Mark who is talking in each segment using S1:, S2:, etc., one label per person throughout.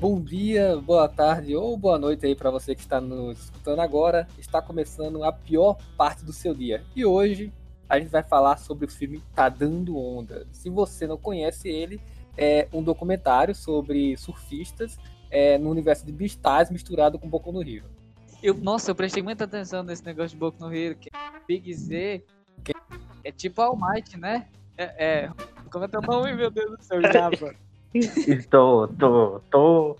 S1: Bom dia, boa tarde ou boa noite aí para você que está nos escutando agora. Está começando a pior parte do seu dia. E hoje a gente vai falar sobre o filme Tá Dando Onda. Se você não conhece ele, é um documentário sobre surfistas é, no universo de Beastars misturado com Boku no Rio.
S2: Eu, nossa, eu prestei muita atenção nesse negócio de Boku no Rio, que Big Z que é tipo All Might, né? É, é, como é teu nome, meu Deus do céu, Java?
S3: Estou, tô, tô,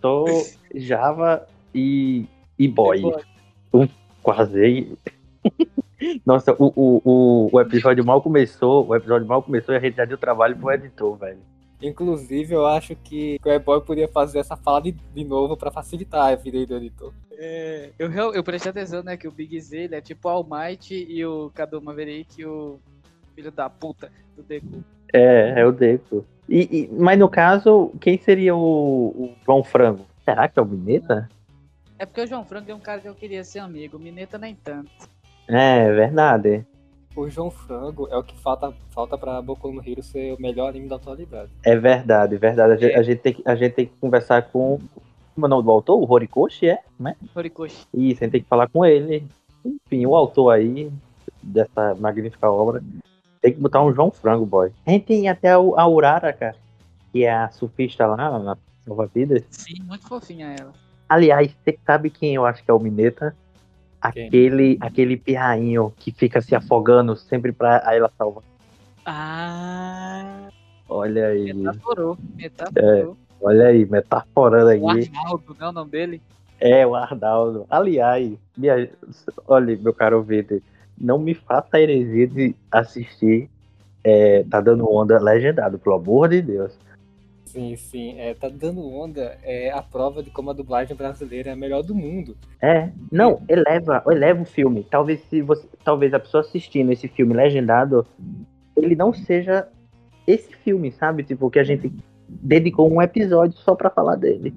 S3: tô Java e, e boy. Um, quase. Nossa, o, o, o, o, episódio mal começou, o episódio mal começou e a gente já deu trabalho pro editor, velho.
S1: Inclusive, eu acho que o E-Boy poderia fazer essa fala de, de novo para facilitar a vida do editor.
S2: É, eu, eu prestei atenção, né, que o Big Z ele é tipo o All Might e o Cadu Maverick e o filho da puta do Deku.
S3: É, é o Deco. E, e, mas no caso, quem seria o, o, João Frango? Será que é o Mineta?
S2: É porque o João Frango é um cara que eu queria ser amigo, o Mineta nem tanto.
S3: É, verdade.
S1: O João Frango é o que falta, falta pra Boku no Hero ser o melhor anime da atualidade.
S3: É verdade, verdade. A, é. gente, a gente, tem, a gente tem que conversar com. Como é o nome do autor? O Horikoshi, é? Né?
S2: Horikoshi.
S3: Isso, a gente tem que falar com ele. Enfim, o autor aí dessa magnífica obra tem que botar um João Frango, boy. A gente tem até a Urara, cara, que é a surfista lá na Nova Vida.
S2: Sim, muito fofinha ela.
S3: Aliás, você sabe quem eu acho que é o Mineta? Aquele, aquele pirrainho que fica se afogando sempre pra ela salvar.
S2: Ah.
S3: Olha aí.
S2: Metaforou. Metaforou.
S3: É, olha aí, metaforando aí. O
S2: Arnaldo, não é o nome dele?
S3: É, o Arnaldo. Aliás, minha, olha, meu caro ouvinte, não me faça a heresia de assistir é, Tá Dando Onda legendado, pelo amor de Deus.
S1: Sim, sim. É, tá dando onda é a prova de como a dublagem brasileira é a melhor do mundo.
S3: É, não, eleva, eleva o filme. Talvez se você, talvez a pessoa assistindo esse filme legendado, ele não seja esse filme, sabe? Tipo, que a gente dedicou um episódio só para falar dele.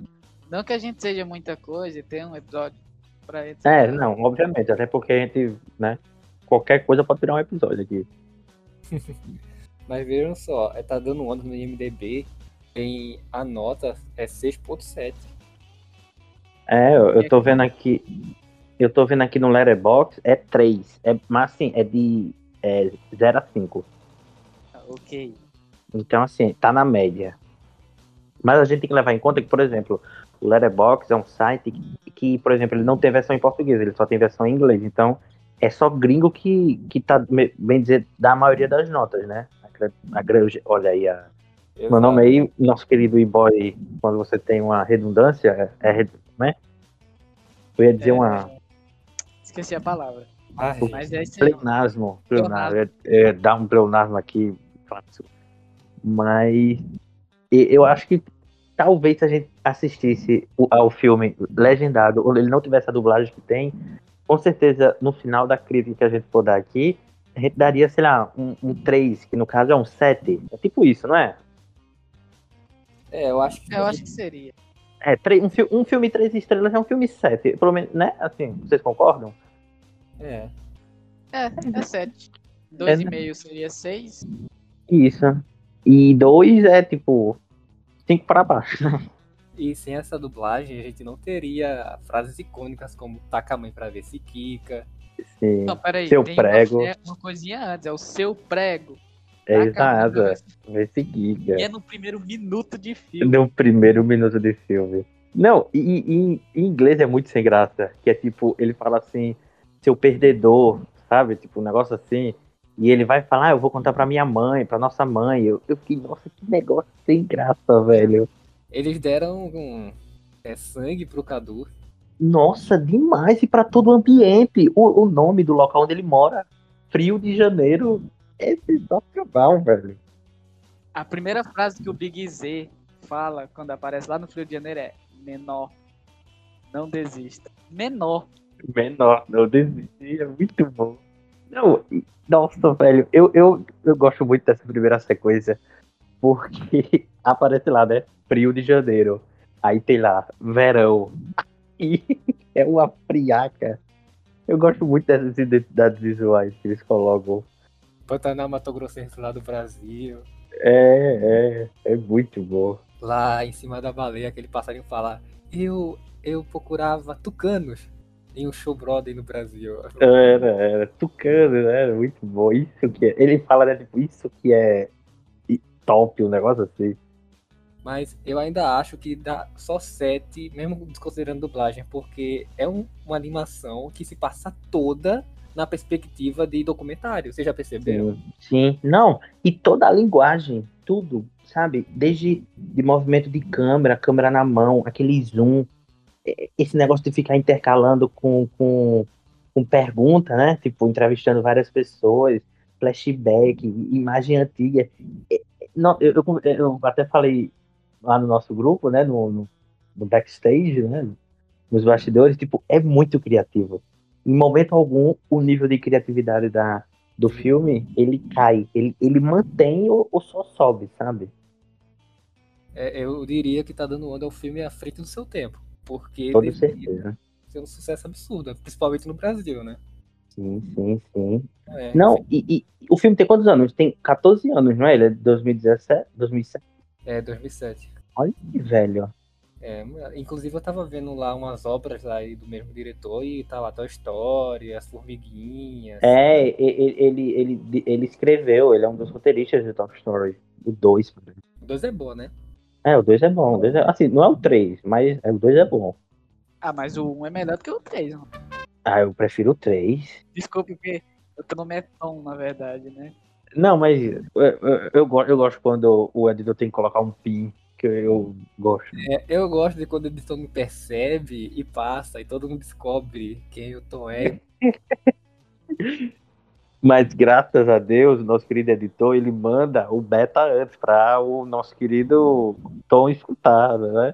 S2: Não que a gente seja muita coisa e tenha um episódio para ele.
S3: É, não, obviamente, até porque a gente, né, qualquer coisa pode virar um episódio aqui.
S1: Mas vejam só, é, tá dando onda no IMDB, tem a nota é 6.7.
S3: É, eu, eu tô vendo aqui, eu tô vendo aqui no Letterboxd, é 3, é, mas assim, é de é, 0 a 5.
S2: Ah, ok.
S3: Então assim, tá na média. Mas a gente tem que levar em conta que, por exemplo, o Letterboxd é um site que, que, por exemplo, ele não tem versão em português, ele só tem versão em inglês. Então, é só gringo que, que tá, bem dizer, da maioria das notas, né? A, a, olha aí, a, meu nome aí, nosso querido e-boy, quando você tem uma redundância, é, é né? Eu ia dizer é, uma.
S2: Esqueci a palavra.
S3: Ai, Mas é pleonasmo. Pleonasmo. É, é, dar um pleonasmo aqui fácil. Mas eu acho que talvez se a gente assistisse ao filme legendado, ou ele não tivesse a dublagem que tem, com certeza, no final da crítica que a gente for dar aqui, a gente daria, sei lá, um, um 3, que no caso é um 7. É tipo isso, não é?
S1: É, eu acho que.
S2: Eu acho que seria.
S3: É, um, um filme 3 estrelas é um filme 7. Pelo menos, né? Assim, vocês concordam?
S1: É.
S2: É, é 7. 2,5 é, seria 6.
S3: Isso. E 2 é tipo 5 para baixo, né?
S1: E sem essa dublagem, a gente não teria frases icônicas como taca a mãe pra ver se quica.
S3: Sim. Não, peraí, seu prego.
S2: Uma, uma coisinha antes, é o seu prego.
S3: É exato, vai seguir,
S2: E é no primeiro minuto de filme.
S3: No primeiro minuto de filme. Não, e, e, em inglês é muito sem graça. Que é tipo, ele fala assim, seu perdedor, sabe? Tipo, um negócio assim. E ele vai falar, ah, eu vou contar pra minha mãe, pra nossa mãe. Eu, eu fiquei, nossa, que negócio sem graça, velho.
S1: Eles deram um, é, sangue pro Cadu.
S3: Nossa, demais. E para todo o ambiente. O, o nome do local onde ele mora. Frio de Janeiro. É sensacional, velho.
S2: A primeira frase que o Big Z fala quando aparece lá no Frio de Janeiro é menor. Não desista. Menor.
S3: Menor, não desista. É muito bom. Não, nossa, velho. Eu, eu, eu gosto muito dessa primeira sequência. Porque aparece lá, né? Frio de janeiro. Aí tem lá, verão. E é uma friaca. Eu gosto muito dessas identidades visuais que eles colocam.
S1: Pantanal Mato Grossense lá do Brasil.
S3: É, é, é muito bom.
S1: lá em cima da baleia, aquele passarinho fala: Eu, eu procurava tucanos em um show brother no Brasil.
S3: Era, era. Tucano, né? Era muito bom. Isso que é. Ele fala, né? Tipo, isso que é top, um negócio assim.
S1: Mas eu ainda acho que dá só 7, mesmo desconsiderando dublagem, porque é um- uma animação que se passa toda na perspectiva de documentário. Vocês já perceberam?
S3: Sim. Sim. Não, e toda a linguagem, tudo, sabe? Desde de movimento de câmera, câmera na mão, aquele zoom, esse negócio de ficar intercalando com, com, com pergunta, né? Tipo, entrevistando várias pessoas, flashback, imagem antiga. Não, eu, eu, eu até falei lá no nosso grupo, né? No, no, no backstage, né? Nos bastidores, tipo, é muito criativo. Em momento algum, o nível de criatividade da, do filme, ele cai. Ele, ele mantém ou, ou só sobe, sabe?
S1: É, eu diria que Tá Dando Onda um filme à frente do seu tempo. Porque deveria
S3: certeza.
S1: ser um sucesso absurdo, principalmente no Brasil, né?
S3: Sim, sim, sim.
S1: É,
S3: Não, e, e o filme tem quantos anos? Tem 14 anos, não é? Ele é de 2017? 2007?
S1: É, 2007.
S3: Olha que velho.
S1: É, inclusive eu tava vendo lá umas obras aí do mesmo diretor e tá lá Toy Story, As Formiguinhas.
S3: É, e- e- ele, ele, ele escreveu, ele é um dos roteiristas de Top Story. O 2.
S1: O 2 é bom, né?
S3: É, o 2 é bom. O dois é, assim, não é o 3, mas é, o 2 é bom.
S2: Ah, mas o 1 é melhor do que o 3. Mano.
S3: Ah, eu prefiro o 3.
S2: Desculpe, porque o teu nome é Tom, na verdade, né?
S3: Não, mas eu, eu, eu, go- eu gosto quando o editor tem que colocar um pin, que eu gosto.
S1: É, eu gosto de quando o editor me percebe e passa e todo mundo descobre quem o Tom é.
S3: Mas graças a Deus, o nosso querido editor, ele manda o beta antes para o nosso querido Tom escutar, né?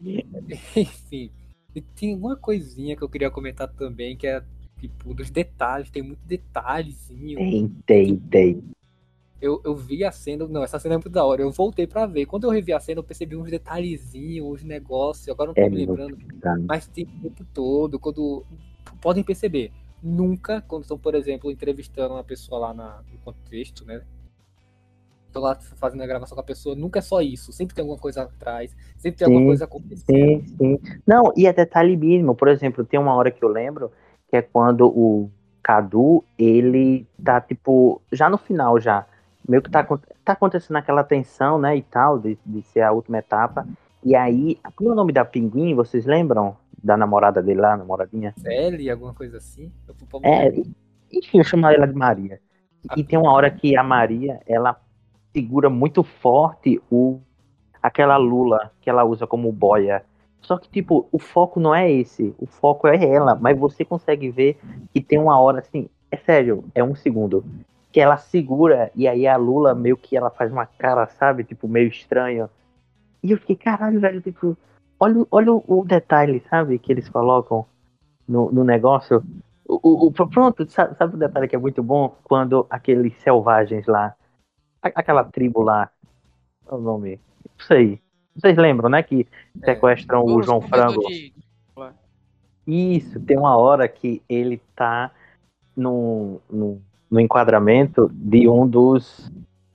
S1: Enfim. E tem uma coisinha que eu queria comentar também, que é tipo dos detalhes, tem muito detalhezinho.
S3: Tem, tem, tem.
S1: Eu, eu vi a cena, não, essa cena é muito da hora. Eu voltei pra ver. Quando eu revi a cena, eu percebi uns detalhezinhos, uns negócios. Agora não tô
S3: É
S1: me lembrando. Mas tem o tempo todo, quando. Podem perceber. Nunca, quando estão, por exemplo, entrevistando uma pessoa lá na- no contexto, né? Estão lá fazendo a gravação com a pessoa, nunca é só isso. Sempre tem alguma coisa atrás, sempre tem alguma
S3: Sim,
S1: coisa acontecendo.
S3: Sim, sim. Não, e é detalhe mínimo. Por exemplo, tem uma hora que eu lembro, que é quando o Cadu, ele tá, tipo, já no final já. Meio que tá, tá acontecendo aquela tensão, né, e tal, de, de ser a última etapa. E aí, como é o nome da pinguim, vocês lembram? Da namorada dele lá, namoradinha?
S1: Ellie, alguma coisa assim.
S3: É, enfim, eu chamo ela de Maria. E tem uma hora que a Maria, ela segura muito forte o aquela lula que ela usa como boia. Só que, tipo, o foco não é esse. O foco é ela. Mas você consegue ver que tem uma hora, assim, é sério, é um segundo. Que ela segura e aí a lula meio que ela faz uma cara, sabe? Tipo, meio estranho. E eu fiquei, caralho, velho, tipo, olha, olha o, detalhe, sabe? Que eles colocam no, no negócio. O, o- o- pronto, sabe, sabe o detalhe que é muito bom? Quando aqueles selvagens lá, aquela tribo lá, qual é o nome? Não sei. Vocês lembram, né? Que sequestram o
S2: Os
S3: João Frango.
S2: de-
S3: Isso, tem uma hora que ele tá no, no, no enquadramento de um dos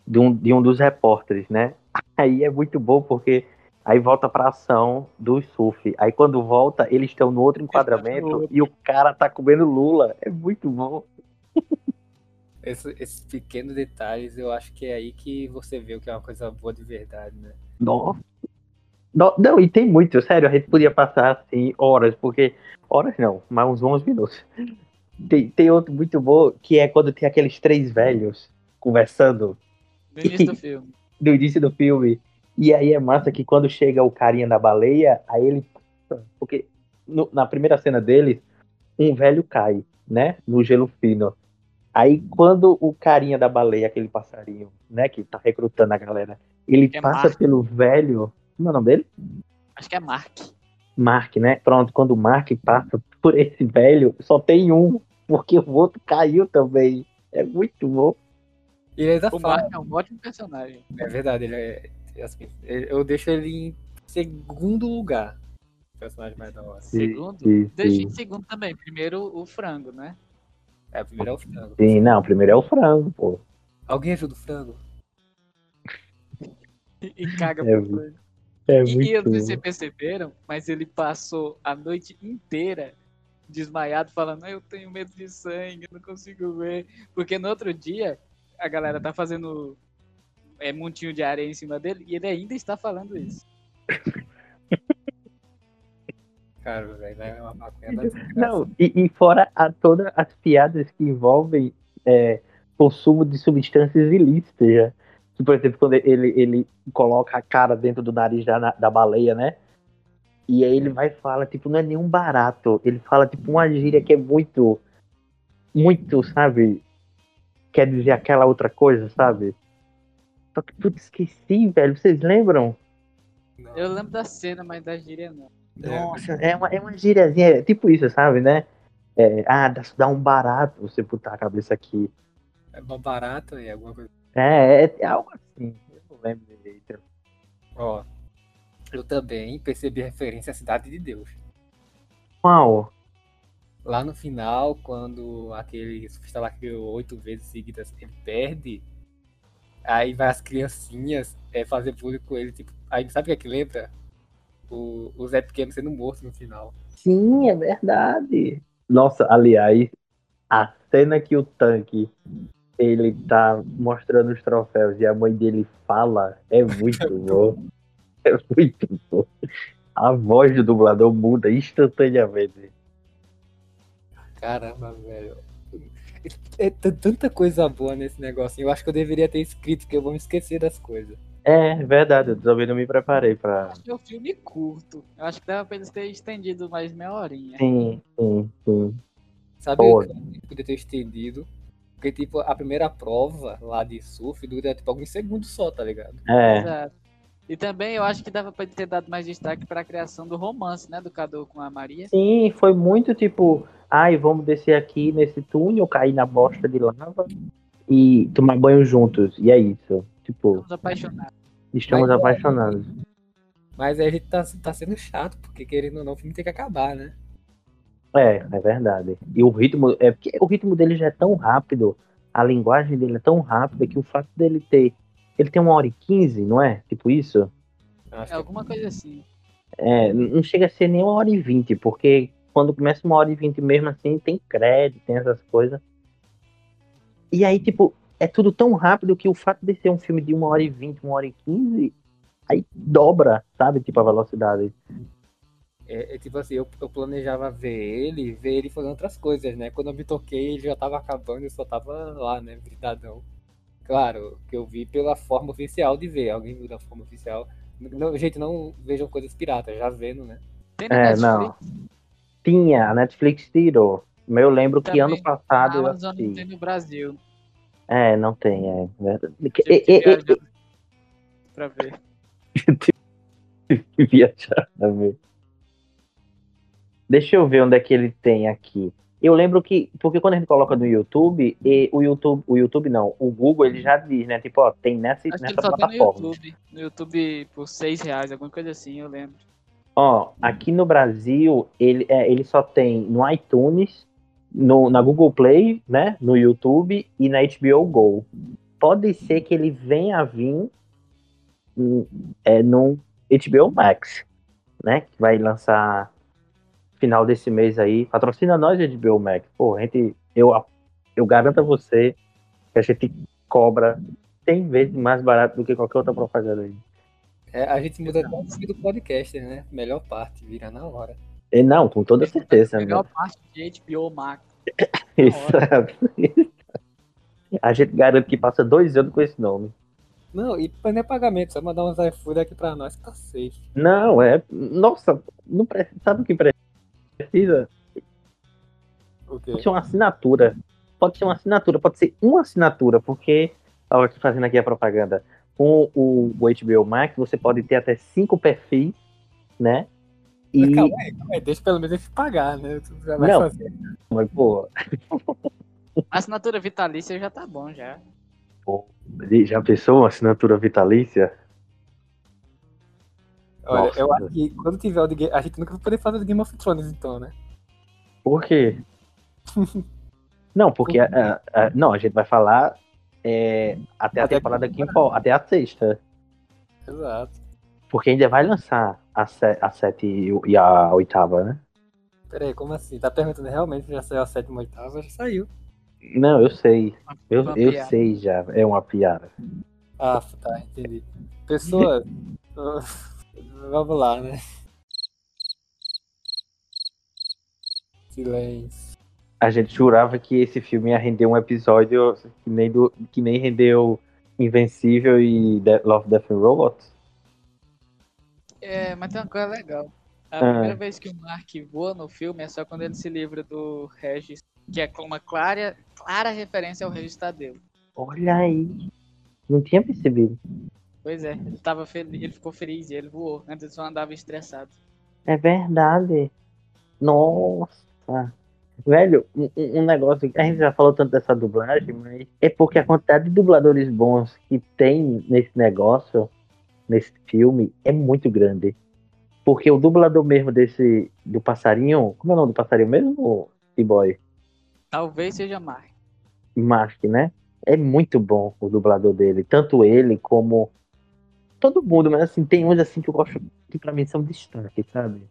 S3: de um, de um dos repórteres, né? Aí é muito bom porque aí volta pra ação do surf. Aí quando volta, eles estão no outro enquadramento e o cara tá comendo lula. É muito bom.
S1: Esse- esses pequenos detalhes, eu acho que é aí que você vê o que é uma coisa boa de verdade, né?
S3: Nossa. Não, não, e tem muito, sério, a gente podia passar assim horas, porque. Horas não, mas uns bons minutos. Tem, tem outro muito bom que é quando tem aqueles três velhos conversando
S2: No início do filme.
S3: no início do filme. E aí é massa que quando chega o carinha da baleia, aí ele. Porque no- na primeira cena deles, um velho cai, né? No gelo fino. Aí quando o carinha da baleia, aquele passarinho, né, que tá recrutando a galera, ele
S2: É
S3: passa
S2: Mark.
S3: pelo velho. Como é o nome dele?
S2: Acho que é Mark.
S3: Mark, né? Pronto, quando o Mark passa por esse velho, só tem um, porque o outro caiu também. É muito bom.
S1: E ele ainda
S2: O
S1: fala.
S2: Mark é um ótimo personagem.
S1: É verdade, ele é. assim, eu deixo ele em segundo lugar. O personagem mais da hora.
S2: Segundo?
S3: Sim,
S2: Deixa em segundo também. Primeiro o frango, né?
S1: É, o primeiro é o frango.
S3: Sim, não, primeiro é o frango, pô.
S1: Alguém ajuda o frango?
S2: e, e caga
S3: É
S2: pro plano.
S3: É
S2: E, e eu não sei se
S3: muito.
S2: vocês perceberam, mas ele passou a noite inteira desmaiado, falando: Eu tenho medo de sangue, eu não consigo ver. Porque no outro dia, a galera tá fazendo é, montinho de areia em cima dele e ele ainda está falando isso.
S1: Cara, velho, é uma maconha da desgraça.
S3: Não, e, e fora a, todas as piadas que envolvem é, consumo de substâncias ilícitas. Já. Que, por exemplo, quando ele, ele coloca a cara dentro do nariz da, da baleia, né? E aí ele vai e fala, tipo, não é nenhum barato. Ele fala, tipo, uma gíria que é muito. Muito, sabe? Quer dizer aquela outra coisa, sabe? Só que, putz, esqueci, velho. Vocês lembram?
S1: Não.
S2: Eu lembro da cena, mas da gíria não.
S1: É,
S3: Nossa, é uma, é uma gíriazinha, é tipo isso, sabe, né? É, ah, dá, um barato você botar a cabeça aqui.
S1: é barato e alguma coisa.
S3: É, é, é algo assim. Eu não lembro direito.
S1: Ó, eu também percebi referência à Cidade de Deus.
S3: Qual?
S1: Lá no final, quando aquele surfista lá que oito vezes seguidas, ele perde, aí vai as criancinhas é, fazer bullying com ele, tipo, aí sabe o que é que lembra? O, o Zé Pequeno sendo morto no final.
S3: Sim, é verdade. Nossa, aliás, a cena que o tanque ele tá mostrando os troféus e a mãe dele fala é muito bom. É muito bom. A voz do dublador muda instantaneamente.
S1: Caramba, velho. É tanta coisa boa nesse negocinho. Eu acho que eu deveria ter escrito, que eu vou me esquecer das coisas.
S3: É verdade, eu também não me preparei pra.
S2: Acho que é um filme curto. Eu acho que dava pra eles terem estendido mais meia horinha.
S3: Sim, sim, sim.
S1: Sabe
S3: Pô.
S1: o que podia ter estendido? Porque, tipo, a primeira prova lá de surf dura, tipo, alguns segundos só, tá ligado?
S3: É,
S2: Exato. E também eu acho que dava pra ter dado mais destaque pra criação do romance, né? Do Cadu com a Maria.
S3: sim, foi muito tipo, ai, vamos descer aqui nesse túnel, cair na bosta de lava e tomar banho juntos. E é isso. Tipo,
S2: Estamos apaixonados.
S3: estamos
S1: Mas-
S3: apaixonados.
S1: Mas aí a gente tá, tá sendo chato, porque querendo ou não, o filme tem que acabar, né?
S3: É, é verdade. E o ritmo, é porque o ritmo dele já é tão rápido, a linguagem dele é tão rápida que o fato dele ter. Ele tem uma hora e quinze, não é? Tipo isso?
S2: É
S1: que
S2: alguma coisa assim.
S3: É, não chega a ser nem uma hora e vinte, porque quando começa uma hora e vinte mesmo assim, tem crédito, tem essas coisas. E aí, tipo, é tudo tão rápido que o fato de ser um filme de uma hora e vinte, uma hora e quinze, aí dobra, sabe? Tipo, a velocidade.
S1: É, é tipo assim, eu, eu planejava ver ele, ver ele fazendo outras coisas, né? Quando eu me toquei, ele já tava acabando e só tava lá, né? Britadão. Claro, que eu vi pela forma oficial de ver. Alguém viu da forma oficial. Não, gente, não vejam coisas piratas, já vendo, né?
S2: Tem na
S3: É,
S2: Netflix,
S3: não. Tinha, a Netflix tirou. Mas eu lembro que ano passado eu
S2: Amazon não tem no Brasil.
S3: É, não tem, é. verdade. E- e-
S2: viajar pra ver.
S3: viajar também. Deixa eu ver onde é que ele tem aqui. Eu lembro que, porque quando a gente coloca no YouTube, e o YouTube, o YouTube não, o Google ele já diz, né? Tipo, ó, tem nessa,
S2: Acho
S3: nessa
S2: tem no
S3: plataforma.
S2: YouTube. No YouTube por 6 reais, alguma coisa assim, eu lembro.
S3: Ó, aqui no Brasil, ele, é, ele só tem no iTunes, no, na Google Play, né? No YouTube e na HBO Go. Pode ser que ele venha a vir hum, é, no HBO Max, né? Que vai lançar final desse mês aí. Patrocina nós, HBO Max. Pô, gente, eu, eu garanto a você que a gente cobra 100 vezes mais barato do que qualquer outra propaganda aí.
S1: É, a gente muda até o do podcast, né? Melhor parte, vira na hora.
S3: E não, com toda certeza.
S2: A melhor parte de HBO Max.
S3: Exato. A gente garante que passa dois anos com esse nome.
S1: Não, e não é pagamento, só mandar uns iFood aqui pra nós que tá safe.
S3: Não, é. Nossa, não precisa. Sabe o que precisa?
S1: O quê?
S3: Pode ser uma assinatura. Pode ser uma assinatura, pode ser uma assinatura, porque. Ó, aqui fazendo aqui a propaganda. Com o, o HBO Max, você pode ter até cinco perfis, né? E.
S1: Calma aí, calma aí, deixa pelo menos ele pagar, né? Tu já vai
S3: Não.
S1: fazer.
S3: Mas, pô,
S2: A assinatura vitalícia já tá bom, já.
S3: já pensou uma assinatura vitalícia?
S1: Olha,
S3: Nossa.
S1: eu acho que quando tiver o de Game... A gente nunca vai poder fazer o Game of Thrones, então, né?
S3: Por quê? Não, porque a- a- a- não, a gente vai falar é, até a
S1: Até
S3: temporada que importa, até a sexta.
S1: Exato.
S3: Porque ainda vai lançar a, se- a sete e e a oitava, né?
S1: Pera aí, como assim? Tá perguntando realmente se já saiu a sétima ou oitava? Já saiu.
S3: Não, eu sei. Eu, eu
S2: piada.
S3: sei já. É uma piada.
S1: Ah, tá, entendi. Pessoas, vamos lá, né? Silêncio.
S3: A gente jurava que esse filme ia render um episódio que nem, do, que nem rendeu Invencível e Love, Death and Robots.
S2: É, mas tem uma coisa legal. A
S3: Ah.
S2: primeira vez que o Mark voa no filme é só quando ele se livra do Regis, que é uma clara, clara referência ao Regis Tadeu.
S3: Olha aí. Não tinha percebido.
S2: Pois é, ele tava feliz, ele ficou feliz e ele voou. Antes ele só andava estressado.
S3: É verdade. Nossa. Velho, um, um um negócio. A gente já falou tanto dessa dublagem, mas é porque a quantidade de dubladores bons que tem nesse negócio, nesse filme, é muito grande. Porque o dublador mesmo desse. do passarinho. Como é o nome do passarinho mesmo, T-Boy?
S2: Talvez seja Mark.
S3: Mark, né? É muito bom o dublador dele. Tanto ele como. Todo mundo, mas assim, tem uns assim que eu gosto que pra mim são destaque, sabe?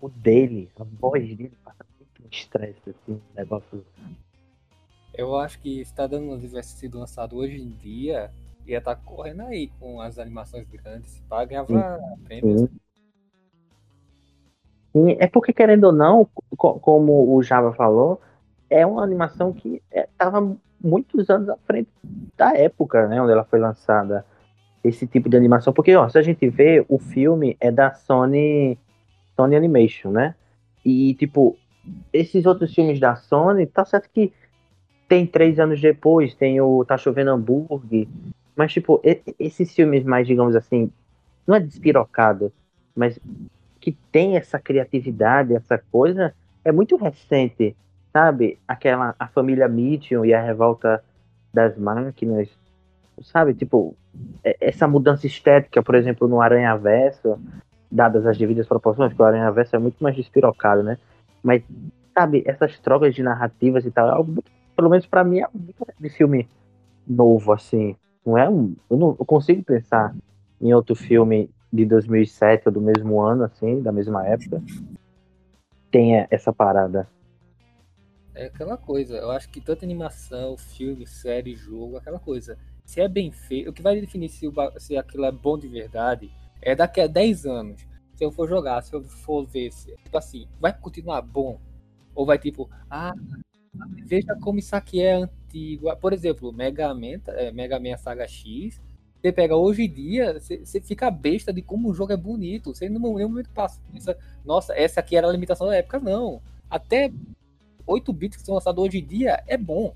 S3: O dele, a voz dele passa muito estresse, assim, um negócio.
S1: Eu acho que se tá dando se tivesse sido lançado hoje em dia, ia estar correndo aí com as animações grandes. Pá, ganhava prêmios.
S3: É porque, querendo ou não, co- como o Java falou, é uma animação que estava muitos anos à frente da época, né, onde ela foi lançada. Esse tipo de animação. Porque, ó, se a gente vê, o filme é da Sony, Sony Animation, né? E, tipo, esses outros filmes da Sony, tá certo que tem três anos depois, tem o Tá Chovendo Hambúrguer, mas, tipo, esses filmes mais, digamos assim, não é despirocado, mas que tem essa criatividade, essa coisa, é muito recente, sabe? Aquela, a família Mitchell e a revolta das máquinas, sabe? Tipo, é- essa mudança estética, por exemplo, no Aranha Verso, dadas as devidas proporções, que o Aranha Verso é muito mais despirocado, né? Mas, sabe, essas trocas de narrativas e tal, é algo pelo menos pra mim, é muito de filme novo, assim. Não é um. Eu não eu consigo pensar em outro filme de 2007 ou do mesmo ano, assim, da mesma época, tenha essa parada.
S1: É aquela coisa, eu acho que tanto animação, filme, série, jogo, aquela coisa. Se é bem feito, o que vai definir se, o se aquilo é bom de verdade é daqui a 10 anos. Se eu for jogar, se eu for ver, se, tipo assim, vai continuar bom? Ou vai tipo, ah, veja como isso aqui é antigo. Por exemplo, Mega Man, é, Mega Man Saga X. Você pega hoje em dia, você, você fica besta de como o jogo é bonito. Você em nenhum momento passa. pensa, Nossa, essa aqui era a limitação da época. Não. Até 8 bits que são lançados hoje em dia é bom.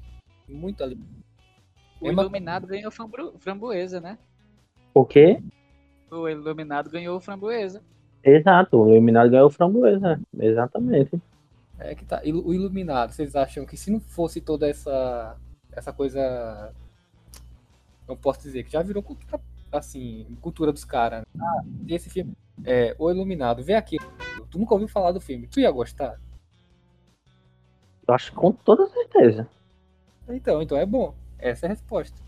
S1: Muito ali.
S2: O
S1: É uma-
S2: Iluminado ganhou framboesa, né?
S3: O quê?
S2: O Iluminado ganhou framboesa.
S3: Exato, o Iluminado ganhou o framboesa. Exatamente.
S1: É que tá. O Iluminado, vocês acham que se não fosse toda essa essa coisa. Não posso dizer, que já virou cultura, assim, cultura dos caras. Né? Ah, esse filme. É, O Iluminado, vê aqui. Tu nunca ouviu falar do filme. Tu ia gostar?
S3: Eu acho com toda certeza.
S1: Então, então é bom. Essa é a resposta.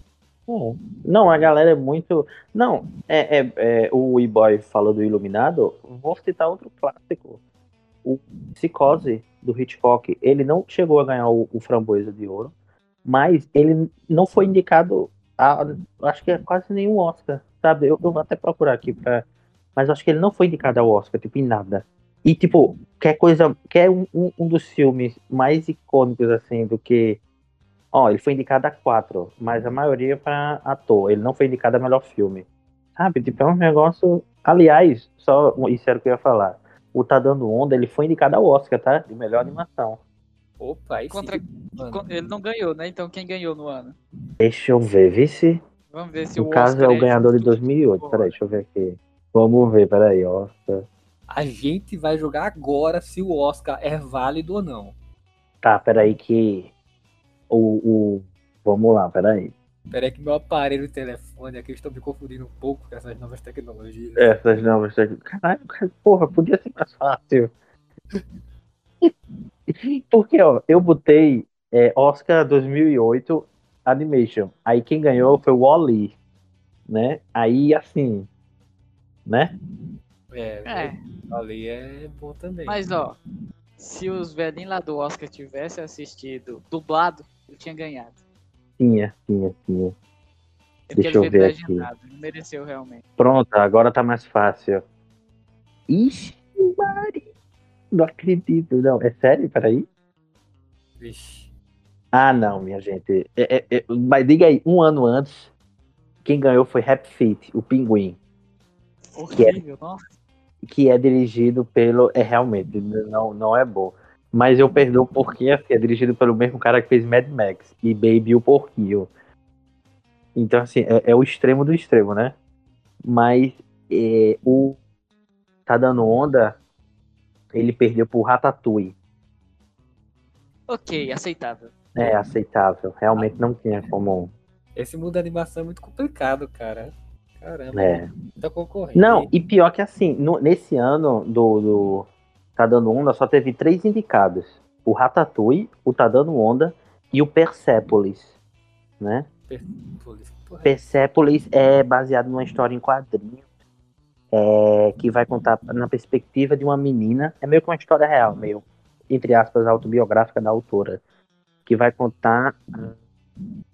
S3: É. Não, a galera é muito. Não, é, é, é, o E-Boy falou do Iluminado. Vou citar outro clássico. O Psicose do Hitchcock. Ele não chegou a ganhar o, o Framboesa de Ouro, mas ele não foi indicado a. Acho que é quase nenhum Oscar, sabe? Eu, eu vou até procurar aqui pra. Mas acho que ele não foi indicado ao Oscar, tipo, em nada. E, tipo, quer coisa. Quer um, um, um dos filmes mais icônicos, assim, do que. Ó, ele foi indicado a quatro, mas a maioria para ator. Ele não foi indicado a melhor filme. Sabe? Tipo, é um negócio. Aliás, só isso era o que eu ia falar. O Tá Dando Onda, ele foi indicado ao Oscar, tá? De melhor animação.
S1: Opa, aí
S2: Contra-
S1: mano.
S2: Ele não ganhou, né? Então quem ganhou no ano?
S3: Deixa eu ver, vice.
S2: Vamos ver se
S3: No
S2: o
S3: caso
S2: Oscar
S3: é o ganhador de
S2: justo.
S3: 2008. Peraí, deixa eu ver aqui. Vamos ver, peraí, Oscar.
S1: A gente vai jogar agora se o Oscar é válido ou não.
S3: Tá, peraí que. O. o... Vamos lá, peraí.
S1: Pera aí que meu aparelho de telefone aqui, eu estou me confundindo um pouco com essas novas tecnologias.
S3: Essas novas. Caralho, cara, porra, podia ser mais fácil. Porque, ó, eu botei é, Oscar 2008 Animation. Aí quem ganhou foi o Wall-E, né? Aí, assim, né?
S1: É,
S2: É,
S1: ali é bom também.
S2: mas ó, se os velhinhos lá do Oscar tivessem assistido dublado, ele tinha ganhado.
S3: Tinha, tinha, tinha.
S2: É
S3: Deixa eu ver aqui.
S2: não mereceu realmente.
S3: Pronto, agora tá mais fácil. Ixi, Mari. Não acredito, não. É sério? Peraí.
S1: Vixe.
S3: Ah, não, minha gente. É- é- é- mas diga aí, um ano antes, quem ganhou foi Happy Feet, o Pinguim,
S2: Horrível, nossa.
S3: que é dirigido pelo. É realmente, não, não é bom. Mas eu perdoo porque assim, é dirigido pelo mesmo cara que fez Mad Max e Baby o Porquinho. Então, assim, é, é o extremo do extremo, né? Mas é, o Tá Dando Onda, ele perdeu pro Ratatouille.
S2: Ok, aceitável.
S3: É aceitável. Realmente não tinha como.
S1: Esse mundo da animação é muito complicado, cara. Caramba.
S3: É.
S1: Muita concorrente.
S3: Não, e pior que assim, no- nesse ano do, do Tá Dando Onda só teve três indicados: o Ratatouille, o Tá Dando Onda e o Persepolis, né? Persepolis é baseado numa história em quadrinhos é, que vai contar na perspectiva de uma menina. É meio que uma história real, meio, entre aspas, autobiográfica da autora. Que vai contar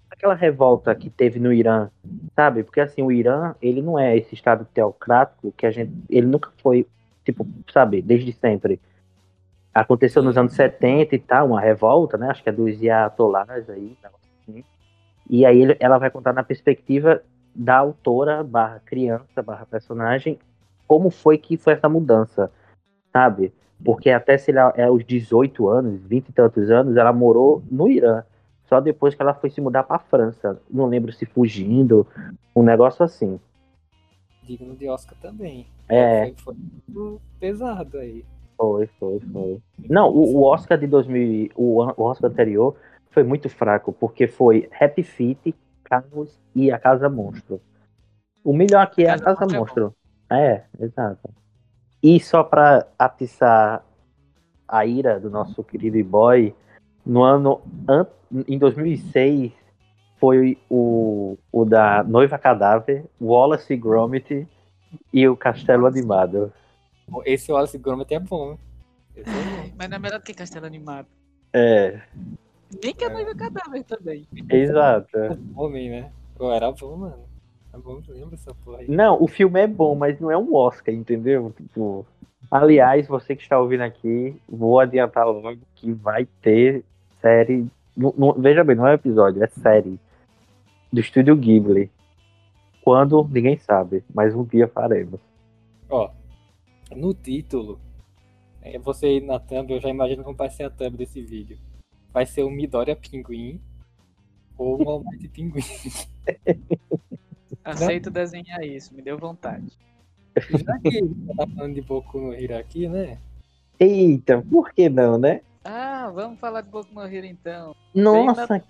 S3: aquela revolta que teve no Irã, sabe? Porque assim, o Irã, ele não é esse estado teocrático que a gente. Ele nunca foi, tipo, sabe, desde sempre. Aconteceu nos anos 70 e tal, uma revolta, né? Acho que é dos Iatolás aí, assim. E aí ele- ela vai contar na perspectiva da autora barra criança barra personagem como foi que foi essa mudança, sabe? Porque até se ela é os 18 anos, 20 e tantos anos, ela morou no Irã. Só depois que ela foi se mudar para França. Não lembro se fugindo, um negócio assim.
S1: Digno de Oscar também.
S3: É,
S1: Foi, foi muito pesado aí.
S3: foi, foi, foi. Não, o, o Oscar de 2000, o, o Oscar anterior foi muito fraco, porque foi Happy Feet, Carlos e A Casa Monstro. O melhor aqui é A
S2: Casa
S3: Casa
S2: Monstro é.
S3: É, exato. E só pra atiçar a ira do nosso querido boy, no ano an- em 2006 foi o, o da Noiva Cadáver, Wallace e Gromit e o Castelo Animado.
S1: Esse Wallace Gromit é bom. É bom.
S2: Mas não é melhor do que Castelo Animado.
S3: É,
S2: Nem que a
S1: É.
S2: noiva cadáver também.
S3: exato.
S1: Homem, né? Pô, era bom, mano. Era bom, lembra essa porra aí.
S3: Não, o filme é bom, mas não é um Oscar, entendeu? Tipo, aliás, você que está ouvindo aqui, vou adiantar logo que vai ter série. não- não- veja bem, não é episódio, é série do estúdio Ghibli. Quando ninguém sabe, mas um dia faremos.
S1: Ó, no título, é, você aí na thumb, eu já imagino como vai ser a thumb desse vídeo. Vai ser um Midoriya Pinguim ou um Almighty Pinguim.
S2: Aceito desenhar isso, me deu vontade.
S1: Já que tá falando de Boku no Hero aqui, né?
S3: Eita, por que não, né?
S2: Ah, vamos falar de Boku no Hero então.
S3: Nossa.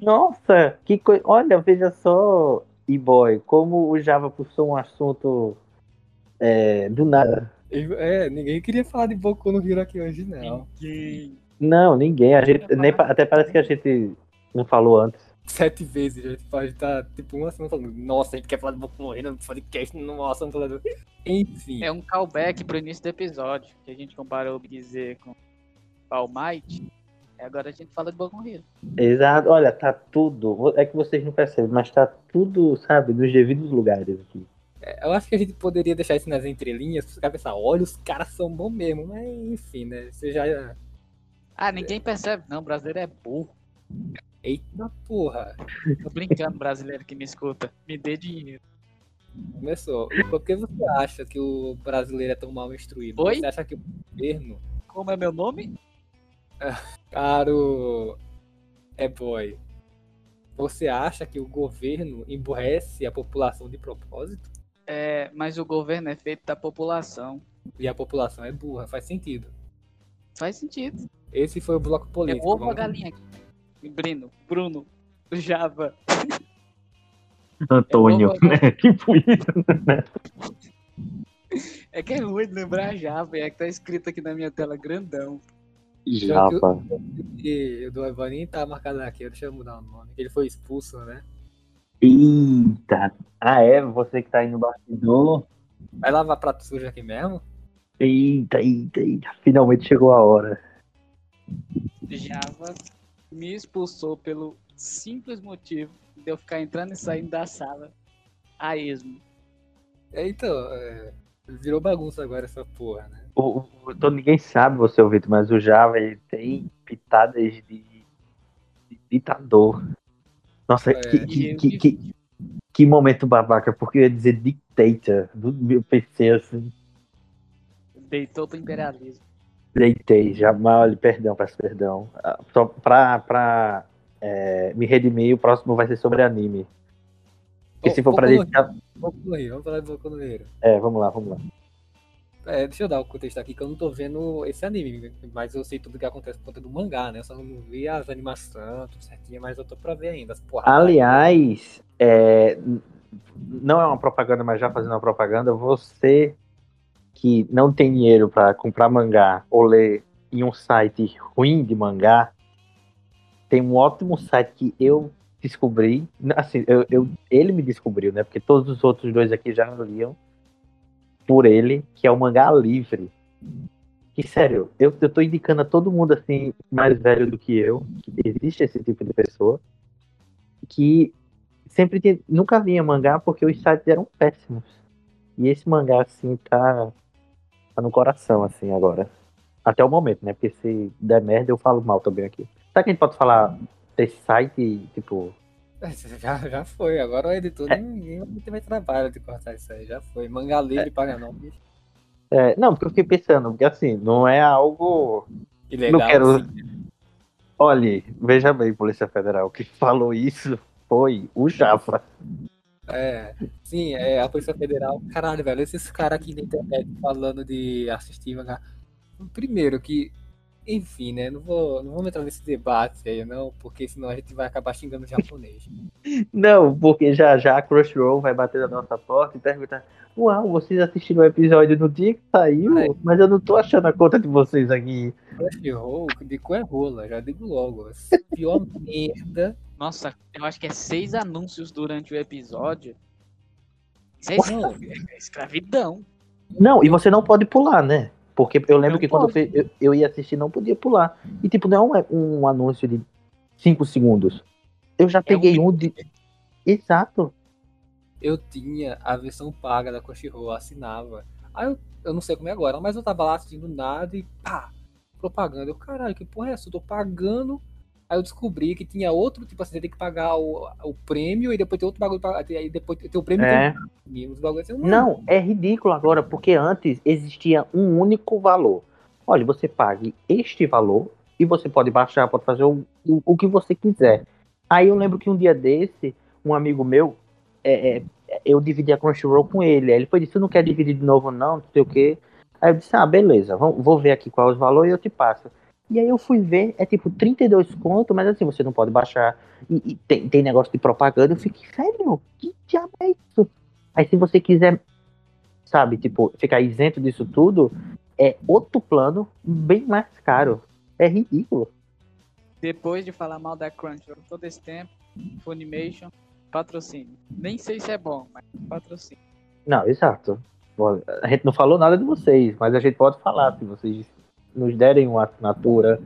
S3: Nossa, que coisa. Olha, veja só, e-boy, como o Java puxou um assunto é, do nada.
S1: É, ninguém queria falar de Boku no Hero aqui hoje, não.
S2: Ninguém.
S3: Não, ninguém. A gente, nem, até parece que a gente não falou antes.
S1: Sete vezes, a gente pode estar tipo uma semana falando, nossa, a gente quer falar de Boku no Hero no podcast, nossa, vamos falar do... Enfim,
S2: É um callback pro início do episódio, que a gente comparou o Big Z com All Might. E agora a gente fala de Boku Hero.
S3: Exato. Olha, tá tudo. É que vocês não percebem, mas tá tudo, sabe, nos devidos lugares aqui.
S1: eu acho que a gente poderia deixar isso nas entrelinhas, ficar pensar, olha, os caras são bons mesmo, mas enfim, né? Você já.
S2: Ah, ninguém percebe. Não, o brasileiro é burro.
S1: Eita porra!
S2: Tô brincando, brasileiro que me escuta. Me dê dinheiro.
S1: Começou. Por que você acha que o brasileiro é tão mal instruído?
S2: Oi?
S1: Você acha que o governo,
S2: Como é meu nome?
S1: caro é boy, você acha que o governo emburrece a população de propósito?
S2: É, mas o governo é feito da população.
S1: E a população é burra, faz sentido.
S2: Faz sentido.
S1: Esse foi o bloco
S2: É
S1: político.
S2: ovo ou
S1: vamos-
S2: galinha aqui? Brino, Bruno, Java.
S3: Antônio,
S2: vou-
S3: né? Tipo isso.
S2: É que é ruim de lembrar Java, é que tá escrito aqui na minha tela grandão.
S3: Japa.
S1: E o do Evaninho tá marcado aqui, deixa eu mudar o nome. Ele foi expulso, né?
S3: Eita! Ah, é? Você que tá aí no bastidor?
S1: Vai lavar prato sujo aqui mesmo?
S3: Eita, eita, eita. Finalmente chegou a hora.
S2: Java me expulsou pelo simples motivo de eu ficar entrando e saindo da sala a esmo.
S1: É, então, é, virou bagunça agora essa porra, né?
S3: O, o, então ninguém sabe, você ouvido, mas o Java ele tem pitadas de, de ditador. Nossa,
S1: É,
S3: que, que, que, que, que momento babaca, porque eu ia dizer dictator do meu PC assim.
S2: Deitou pro imperialismo.
S3: Deitei, já mal, perdão, peço perdão. Ah, Só pra, pra é, me redimir, o próximo vai ser sobre anime. Porque
S1: Ô,
S3: se for pra deixar.
S1: Boku no Hero, vamos falar de Boku no Hero.
S3: É, vamos lá, vamos lá.
S1: É, deixa eu dar o contexto aqui, que eu não tô vendo esse anime, mas eu sei tudo que acontece por conta do mangá, né? Eu só não vi as animações, tudo certinho, mas eu tô pra ver ainda.
S3: Aliás, é, não é uma propaganda, mas já fazendo uma propaganda, você que não tem dinheiro para comprar mangá ou ler em um site ruim de mangá, tem um ótimo site que eu descobri, assim, eu, eu- ele me descobriu, né? Porque todos os outros dois aqui já liam por ele, que é o Mangá Livre. Que sério, eu, eu tô indicando a todo mundo assim, mais velho do que eu, que existe esse tipo de pessoa, que sempre tinha- nunca vinha mangá porque os sites eram péssimos. E esse mangá, assim, tá, tá no coração, assim, agora. Até o momento, né? Porque se der merda, eu falo mal também aqui. Será que a gente pode falar desse site, tipo...
S1: Já, já foi, agora o editor
S3: É.
S1: vai ter mais trabalho de cortar isso aí, já foi. Mangá livre paga não, bicho.
S3: é, não, porque eu fiquei pensando, porque assim, não é algo...
S1: Ilegal,
S3: não quero...
S1: assim.
S3: Olhe, veja bem, Polícia Federal, que falou isso foi o Jafra.
S1: É, sim, é a Polícia Federal. Caralho, velho, esses caras aqui na internet falando de assistir mangá. Primeiro que, enfim, né? Não vou, não vou entrar nesse debate aí, não, porque senão a gente vai acabar xingando o japonês.
S3: Não, porque já já a Crunchyroll vai bater na nossa porta e perguntar: Uau, vocês assistiram o episódio no dia que saiu?
S1: É.
S3: Mas eu não tô achando a conta de vocês aqui.
S1: Crunchyroll, de cu é rola, já digo logo. Pior merda.
S2: Nossa, eu acho que é seis anúncios durante o episódio. É,
S1: Não.
S2: é escravidão.
S3: Não, e você não pode pular, né? Porque eu lembro que quando eu, fe- eu, eu ia assistir, não podia pular. E tipo, não é um, um anúncio de 5 segundos. Eu já peguei um de. Exato.
S1: Eu tinha a versão paga da Crunchyroll, assinava. Aí eu, eu não sei como é agora, mas eu tava lá assistindo nada e pá, propaganda. Eu, caralho, que porra é essa? Eu tô pagando. Aí eu descobri que tinha outro, tipo assim, você tem que pagar o, o prêmio e depois tem outro bagulho pra Aí depois tem o prêmio e
S3: É.
S1: tem uns bagulho assim.
S3: Não, é ridículo agora, porque antes existia um único valor. Olha, você pague este valor e você pode baixar, pode fazer o, o, o que você quiser. Aí eu lembro que um dia desse, um amigo meu, é, é, eu dividi a Crunchyroll com ele. Aí ele foi disse, você não quer dividir de novo não, não sei o quê. Aí eu disse, ah, beleza, vamos, vou ver aqui qual é o valor e eu te passo. E aí eu fui ver, é tipo 32 conto, mas assim, você não pode baixar. E, e tem, tem negócio de propaganda. Eu fiquei, sério, que diabo é isso? Aí se você quiser, sabe, tipo, ficar isento disso tudo, é outro plano bem mais caro. É ridículo.
S2: Depois de falar mal da Crunchyroll todo esse tempo, Funimation, patrocínio. Nem sei se é bom, mas patrocínio.
S3: Não, exato. A gente não falou nada de vocês, mas a gente pode falar se vocês nos derem uma assinatura,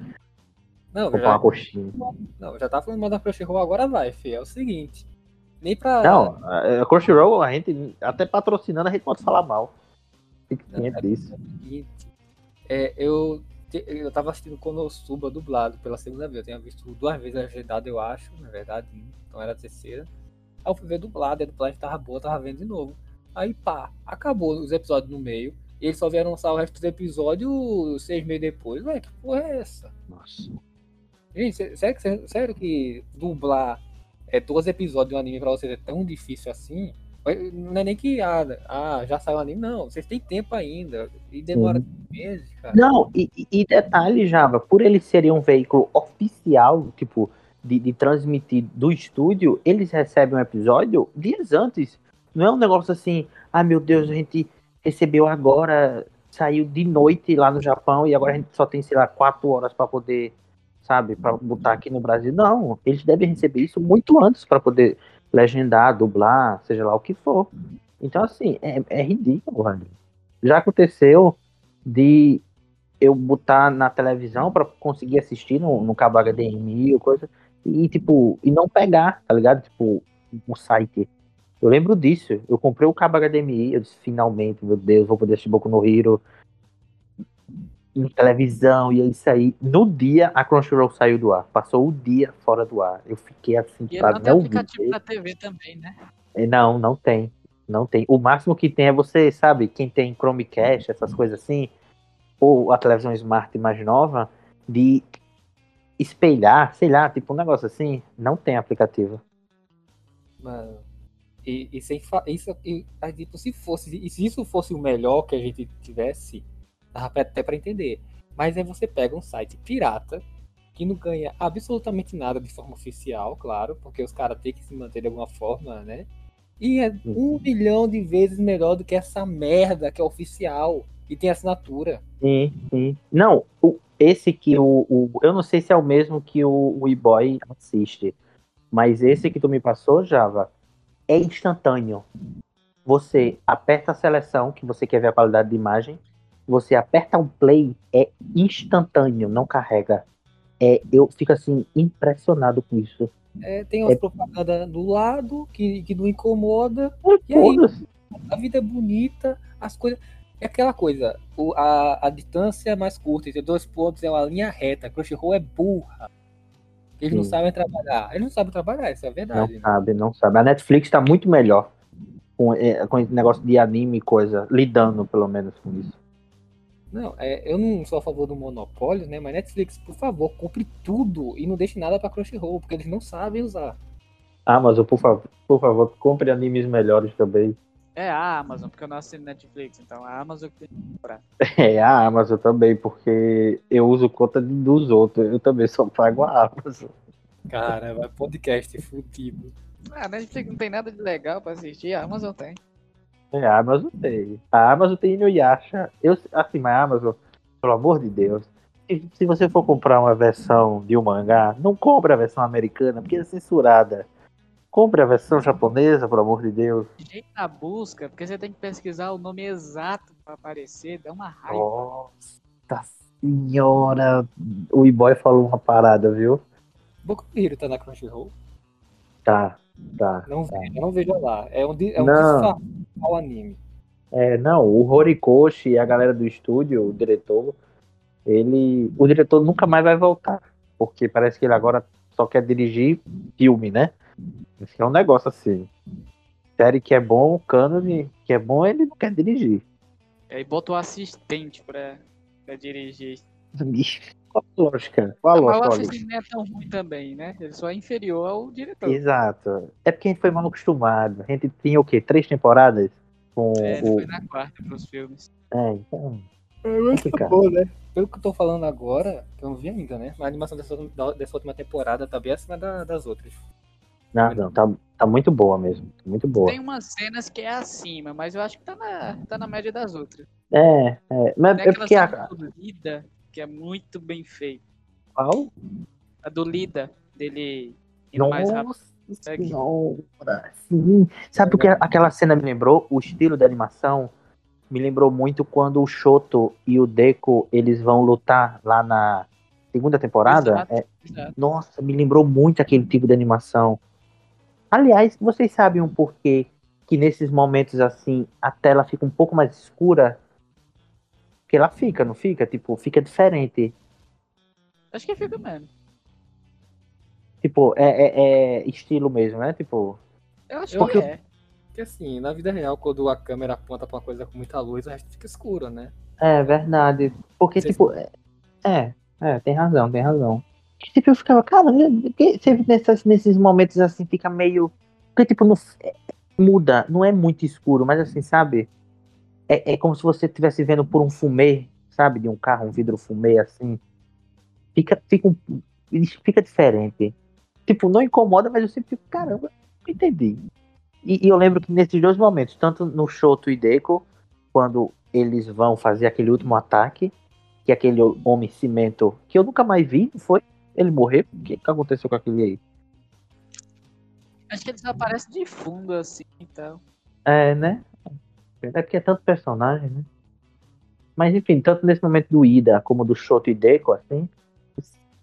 S1: Não,
S3: comprar
S1: já,
S3: uma coxinha.
S1: não, já tá falando mal da Crunchyroll, agora vai, fi. É o seguinte. Nem pra.
S3: Não, a a Crunchyroll, a gente, até patrocinando, a gente pode falar mal. Fique ciente disso.
S1: seguinte, é, eu, eu tava assistindo Konosuba dublado pela segunda vez. Eu tinha visto duas vezes agendado, eu acho, na verdade. Então era a terceira. Aí eu fui ver dublado, a dublagem tava boa, tava vendo de novo. Aí pá, acabou os episódios no meio. E eles só vieram lançar o resto dos episódios seis meses depois. Ué, que porra é essa?
S3: Nossa.
S1: Gente, sé- sério, que- sério que dublar é, 12 episódios de um anime pra vocês é tão difícil assim? Não é nem que ah, ah, já saiu o anime, não. Vocês têm tempo ainda. E demora meses, cara.
S3: Não, e, e- detalhe, Java, por eles serem um veículo oficial, tipo, de, de transmitir do estúdio, eles recebem um episódio dias antes. Não é um negócio assim, ah meu Deus, a gente recebeu agora, saiu de noite lá no Japão e agora a gente só tem, sei lá, quatro horas para poder, sabe, para botar aqui no Brasil. Não, eles devem receber isso muito antes para poder legendar, dublar, seja lá o que for. Então, assim, é, é ridículo, Randy. Já aconteceu de eu botar na televisão para conseguir assistir no, no cabo HDMI ou coisa, e tipo, e não pegar, tá ligado? Tipo, o site. Eu lembro disso. Eu comprei o cabo HDMI, eu disse, finalmente, meu Deus, vou poder assistir Boku no Hero em televisão, e é isso aí. No dia, a Crunchyroll saiu do ar. Passou o dia fora do ar. Eu fiquei assim,
S2: E
S3: pra
S2: não tem aplicativo
S3: ver.
S2: pra TV também, né?
S3: É, Não, não tem. Não tem. O máximo que tem é você, sabe, quem tem Chromecast, essas coisas assim, ou a televisão Smart mais nova, de espelhar, sei lá, tipo um negócio assim, não tem aplicativo.
S1: Mano. E, e sem isso, e, tipo, se fosse, e se isso fosse o melhor que a gente tivesse, dava até pra entender. Mas aí você pega um site pirata que não ganha absolutamente nada de forma oficial, claro, porque os caras têm que se manter de alguma forma, né? E é um milhão de vezes melhor do que essa merda que é oficial e tem assinatura.
S3: Sim, sim. Não, o- esse que o, o- Eu não sei se é o mesmo que o, o e-boy assiste, mas esse que tu me passou, Java, é instantâneo. Você aperta a seleção, que você quer ver a qualidade de imagem, você aperta o play, é instantâneo, não carrega. É, eu fico assim, impressionado com isso.
S1: É, tem umas
S3: É-
S1: propagandas do lado que, que não incomoda. E aí? A vida é bonita, as coisas. É aquela coisa, o- a, a distância é mais curta, entre dois pontos é uma linha reta. Crunchyroll é burra. Eles não
S3: Sim.
S1: sabem trabalhar. Eles não sabem trabalhar, isso é
S3: Não
S1: verdade. né?
S3: sabe, não sabe. A Netflix tá muito melhor com, é, com esse negócio de anime e coisa, lidando pelo menos com isso.
S1: Não, é, eu não sou a favor do monopólio, né? Mas Netflix, por favor, compre tudo e não deixe nada pra Crunchyroll, porque eles não sabem usar.
S3: Amazon, por favor, por favor, compre animes melhores também.
S2: É a Amazon, porque eu não assino Netflix, então a Amazon que tem que comprar.
S3: É, a Amazon também, porque eu uso conta dos outros. Eu também só pago a Amazon.
S1: Cara, vai podcast fudido.
S2: Ah, a Netflix não tem nada de legal pra assistir, a Amazon tem.
S3: É, a Amazon tem. A Amazon tem no Yasha. Eu, assim, mas a Amazon, pelo amor de Deus, se, você for comprar uma versão de um mangá, não compre a versão americana, porque é censurada. Compre a versão japonesa, pelo amor de Deus.
S2: Jeito na busca, porque você tem que pesquisar o nome exato pra aparecer, dá uma raiva.
S3: Nossa senhora. O e-boy falou uma parada, viu?
S1: Boku no Hero tá na Crunchyroll?
S3: Tá, tá.
S1: Não vejo, não vejo lá. É um, é um
S3: Não.
S1: ao anime.
S3: É, não, o Horikoshi e a galera do estúdio, o diretor, ele. O diretor nunca mais vai voltar. Porque parece que ele agora só quer dirigir filme, né? Esse é um negócio assim. Série que é bom, cânone que é bom, ele não quer dirigir.
S2: Aí bota o assistente pra, pra dirigir.
S3: Qual a lógica? Qual a
S2: mas o
S3: lógica? Olha,
S2: assistente não é tão ruim também, né? Ele só é inferior ao diretor.
S3: Exato. É porque a gente foi mal acostumado. A gente tinha o quê? Três temporadas? Com
S2: É, ele
S3: o.
S2: foi na quarta pros filmes.
S3: É, então.
S1: É muito
S3: Complicado.
S1: bom, né? Pelo que eu tô falando agora, que eu não vi ainda, né? A animação dessa, dessa última temporada tá bem acima da- das outras.
S3: Não, não, tá, tá muito boa mesmo. Muito boa.
S2: Tem umas cenas que é acima, mas eu acho que tá na, tá na média das outras.
S3: É, é. Mas
S2: Tem
S3: é porque
S2: cena
S3: a.
S2: do Lida, que é muito bem feita.
S3: Qual?
S2: A do Lida, dele indo mais rápido.
S3: Senhora. Sim. Sabe o que aquela cena me lembrou? O estilo da animação me lembrou muito quando o Shoto e o Deco eles vão lutar lá na segunda temporada.
S2: Exato.
S3: É,
S2: Exato.
S3: nossa, me lembrou muito aquele tipo de animação. Aliás, vocês sabem um porquê que nesses momentos assim a tela fica um pouco mais escura? Porque ela fica, não fica? Tipo, fica diferente.
S2: Acho que fica mesmo.
S3: Tipo, é, é- é estilo mesmo, né? Tipo,
S2: Eu acho
S1: Eu-
S2: que é.
S1: Porque assim, na vida real, quando a câmera aponta pra uma coisa com muita luz, o resto fica escuro, né?
S3: É verdade. Porque,
S1: Vocês-
S3: tipo, é, é, é, tem razão, tem razão. Tipo, eu ficava, cara, sempre nessas, nesses momentos assim fica meio. Porque, tipo, não, é- muda, não é muito escuro, mas assim, sabe? É, é como se você estivesse vendo por um fumê, sabe? De um carro, um vidro fumê assim. Fica, fica, um, fica diferente. Tipo, não incomoda, mas eu sempre fico, caramba, não entendi. E, e eu lembro que nesses dois momentos, tanto no Shoto e Deco, quando eles vão fazer aquele último ataque, que aquele homem cimento, que eu nunca mais vi, foi? Ele morreu? O que, que aconteceu com aquele aí?
S2: Acho que ele só aparece de fundo assim e tal.
S3: É, né? É porque é tanto personagem, né? Mas enfim, tanto nesse momento do Ida como do Shoto e Deco, assim,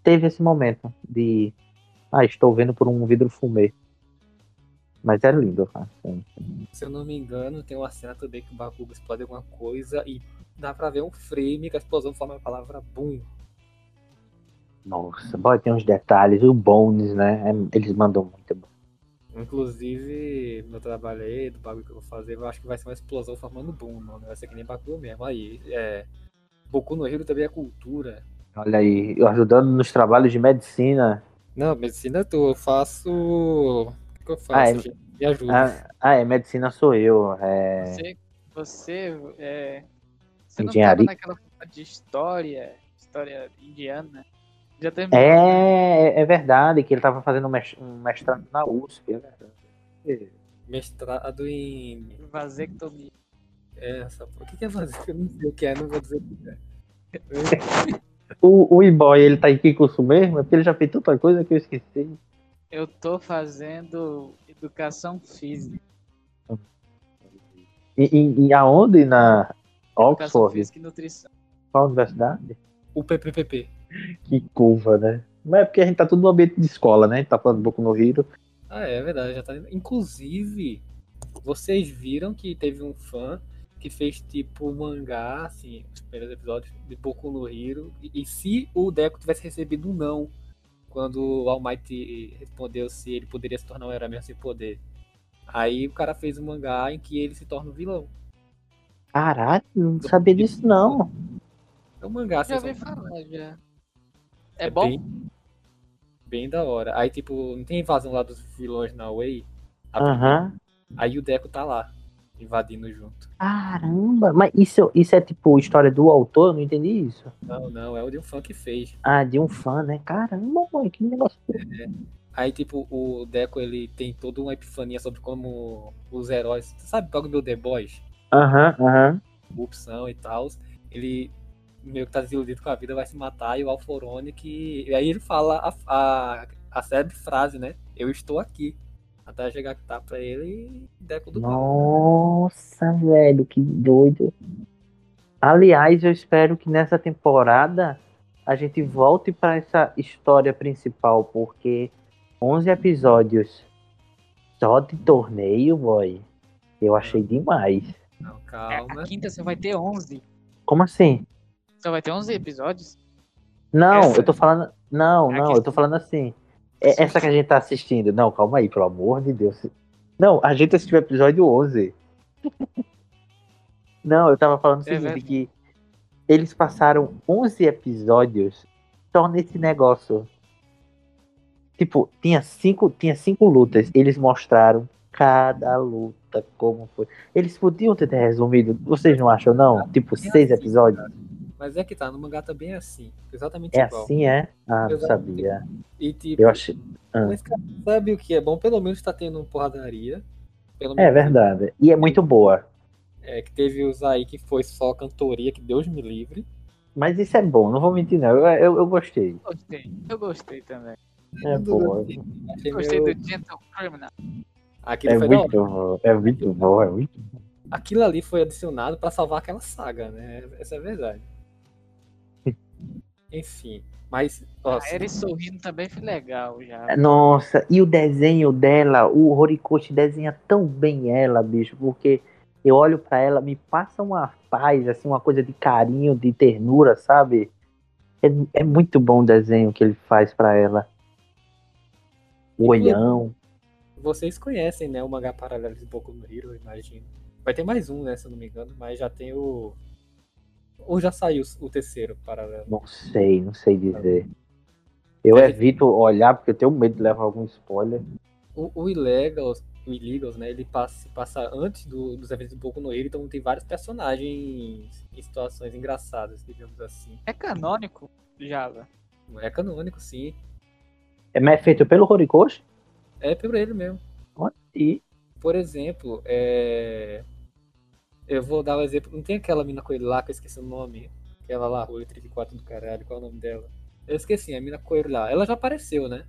S3: teve esse momento de. Ah, estou vendo por um vidro fumê. Mas é lindo, cara. Sim, sim.
S1: Se eu não me engano, tem uma cena também que o Bakugo explode alguma coisa e dá pra ver um frame que a explosão forma a palavra boom.
S3: Nossa, boy, tem uns detalhes. O Bones, né? É- eles mandam muito. bem.
S1: Inclusive, no trabalho aí, do bagulho que eu vou fazer, eu acho que vai ser uma explosão formando boom, mano. Vai ser que nem Bakugo mesmo. Aí, é. Boku no Hero também é cultura.
S3: Olha aí, eu ajudando nos trabalhos de medicina.
S1: Não, medicina tu, eu faço. O que, que eu faço?
S3: Ah, é-
S1: gente? Me ajuda.
S3: Ah, ah, é, medicina sou eu. É...
S2: Você, você, é, você não
S3: Engenharia.
S2: tava naquela de história, história indiana. Já terminou.
S3: É, é verdade que ele tava fazendo um mes- mestrado na USP, é verdade.
S1: Mestrado em.
S2: Vasectomia.
S1: É, essa... O que, que é fazer? Eu não sei o que é, não vou dizer o que é.
S3: O, o E-Boy, ele tá em que curso mesmo? É porque ele já fez tanta coisa que eu esqueci.
S2: Eu tô fazendo educação física.
S3: E, e, e aonde? Na
S2: Educação
S3: Oxford?
S2: física e nutrição.
S3: Qual universidade?
S1: O PPPP.
S3: Que curva, né? Mas é porque a gente tá tudo no ambiente de escola, né? A gente tá falando pouco no Rio.
S1: Ah, é verdade, já tá. Inclusive, vocês viram que teve um fã que fez tipo um mangá, assim, os primeiros episódios de Boku no Hero. E, e se o Deco tivesse recebido um não quando o All Might respondeu se ele poderia se tornar um herói mesmo sem poder. Aí o cara fez um mangá em que ele se torna um vilão.
S3: Caralho, não sabia disso não.
S1: É um mangá, assim,
S2: Já ouvi falar, já. É, bom?
S1: Bem, bem da hora. Aí, tipo, não tem invasão lá dos vilões na Way? A
S3: Aham.
S1: Aí o Deco tá lá, invadindo junto.
S3: Caramba, mas isso, isso é tipo história do autor? Eu não entendi isso.
S1: Não, não, é o de um fã que fez.
S3: Ah, de um fã, né? Caramba, mano, que negócio.
S1: Aí, tipo, o Deco, ele tem toda uma epifania sobre como os heróis... Sabe o do The Boys?
S3: Aham, aham.
S1: Corrupção e tal. Ele meio que tá desiludido com a vida, vai se matar. E o Alforone que... E aí ele fala a, a, a célebre frase, né? Eu estou aqui. Até chegar que tá pra ele e Deco do mal.
S3: Nossa, velho, que doido. Aliás, eu espero que nessa temporada a gente volte pra essa história principal, porque 11 episódios só de torneio, boy. Eu achei demais.
S1: Não,
S2: É,
S1: calma.
S2: A quinta você vai ter 11.
S3: Como assim?
S2: Só vai ter 11 episódios?
S3: Não,
S2: Essa-
S3: eu tô falando. Não,
S2: A
S3: não, eu tô falando assim. É essa que a gente tá assistindo. Não, calma aí, pelo amor de Deus. Não, a gente assistiu o episódio 11. Não, eu tava falando o
S2: É
S3: seguinte,
S2: verdade.
S3: que eles passaram 11 episódios só nesse negócio. Tipo, tinha cinco, tinha cinco lutas. Eles mostraram cada luta, como foi. Eles podiam ter resumido, vocês não acham, não? Tipo, seis episódios.
S1: Mas é que tá, no mangá também é assim. Exatamente
S3: É
S1: igual.
S3: assim, é? Ah, não sabia.
S1: E tipo,
S3: Eu achei. Ah.
S1: mas cara, sabe o que é bom? Pelo menos tá tendo porradaria. Pelo
S3: É verdade. E é muito boa.
S1: É, que teve os aí que foi só cantoria, que Deus me livre.
S3: Mas isso é bom, não vou mentir, não. Eu, eu, eu gostei.
S2: Gostei. Eu gostei também.
S3: É boa.
S1: Achei
S2: Gostei
S1: meio-
S2: do Gentle Criminal.
S1: Aquilo,
S3: É
S1: foi
S3: muito bom. É muito bom, é muito
S1: Aquilo ali foi adicionado pra salvar aquela saga, né? Essa é a verdade. Enfim, mas. Ó,
S2: A Eri sorrindo também foi legal já.
S3: Nossa, e o desenho dela, o Horikoshi desenha tão bem ela, bicho, porque eu olho pra ela, me passa uma paz, assim, uma coisa de carinho, de ternura, sabe? É, é muito bom o desenho que ele faz pra ela. O olhão.
S1: vocês conhecem, né? O mangá paralelo de Boku no Hero, eu imagino. Vai ter mais um, né? Se eu não me engano, mas já tem o. Ou já saiu o terceiro paralelo?
S3: Não sei, não sei dizer. Eu
S1: É.
S3: evito olhar porque eu tenho medo de levar algum spoiler.
S1: O, o Illegals, o Illegals, né? Ele passa, passa antes do- dos eventos do Boku no Hero, então tem vários personagens em situações engraçadas, digamos assim.
S2: É canônico, Java.
S1: É canônico, sim.
S3: É mas é feito pelo Horikoshi?
S1: É por ele mesmo.
S3: E
S1: Por exemplo, é... eu vou dar um exemplo. Não tem aquela mina coelho lá que eu esqueci o nome? Aquela lá, o 34 do caralho, qual é o nome dela? Eu esqueci, a mina coelho lá. Ela já apareceu, né?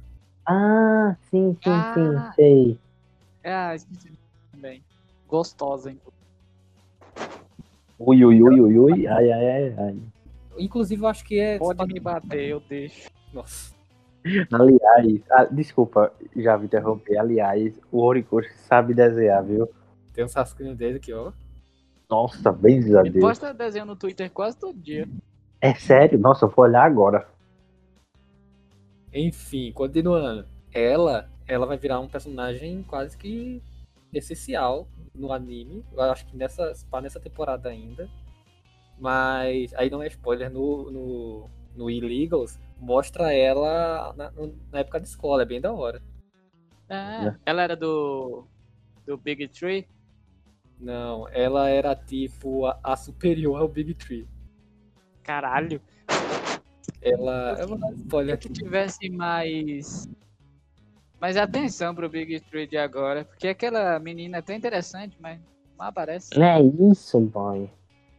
S3: Ah, sim, sim,
S2: Ah.
S3: sim, sei.
S2: Ah, esqueci também. Gostosa, hein?
S3: Ui, ui, ui, ui, ui. Ai, ai, ai, ai.
S1: Inclusive, eu acho que é.
S2: Pode me bater, eu deixo.
S1: Nossa.
S3: Aliás, ah, desculpa, já me interromper. Aliás, o Horikoshi sabe desenhar, viu?
S1: Tem um sasquinho dele aqui, ó.
S3: Nossa, bem a
S2: Ele
S3: Deus.
S2: posta desenho no Twitter quase todo dia.
S3: É sério? Nossa, eu vou olhar agora.
S1: Enfim, continuando. Ela, ela vai virar um personagem quase que essencial no anime. Eu acho que nessa, pá, nessa temporada ainda. Mas aí não é spoiler no, no, no Illegals. Mostra ela na, na época de escola, é bem da hora.
S2: Ah,
S3: É.
S2: ela era do. do Big Tree?
S1: Não, ela era tipo a, a superior ao Big Tree.
S2: Caralho.
S1: Ela. Eu vou dar spoiler
S2: que tivesse mais. Mais atenção pro Big Tree de agora. Porque aquela menina é tão interessante, mas não aparece.
S3: Não é isso, boy.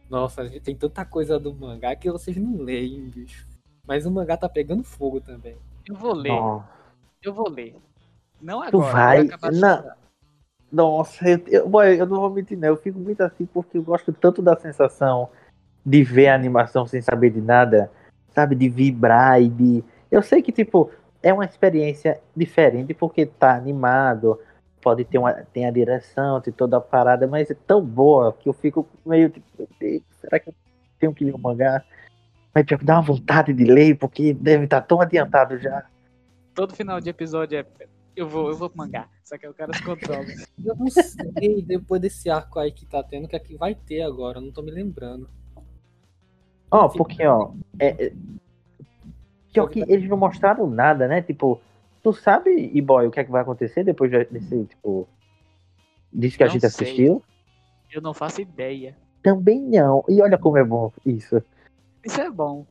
S1: Nossa, a gente tem tanta coisa do mangá que vocês não leem, bicho. Mas o mangá tá pegando fogo também.
S2: Eu vou ler,
S3: Nossa,
S2: eu vou ler. Não
S3: Tu
S2: agora.
S3: vai?
S2: vou acabar de
S3: Não. Nossa, eu, eu, boy, eu não vou mentir, não. Eu fico muito assim porque eu gosto tanto da sensação de ver a animação sem saber de nada, sabe? De vibrar e de. Eu sei que, tipo, é uma experiência diferente porque tá animado, pode ter uma tem a direção, tem toda a parada, mas é tão boa que eu fico meio tipo, "Meu Deus, será que eu tenho que ler o mangá? Mas pior que dá uma vontade de ler, porque deve estar tão adiantado já.
S2: Todo final de episódio é. Eu vou, eu vou pro mangá. Só que o cara se controla.
S1: Eu não sei, depois desse arco aí que tá tendo, o que é que vai ter agora, eu não tô me lembrando.
S3: Ó, porque, ó, é, é- pior que eles não mostraram nada, né? Tipo, tu sabe, e boy, o que é que vai acontecer depois desse, tipo, disso que a
S2: Não
S3: gente
S2: sei.
S3: assistiu?
S2: Eu não faço ideia.
S3: Também não. E olha como é bom isso.
S2: Isso é bom.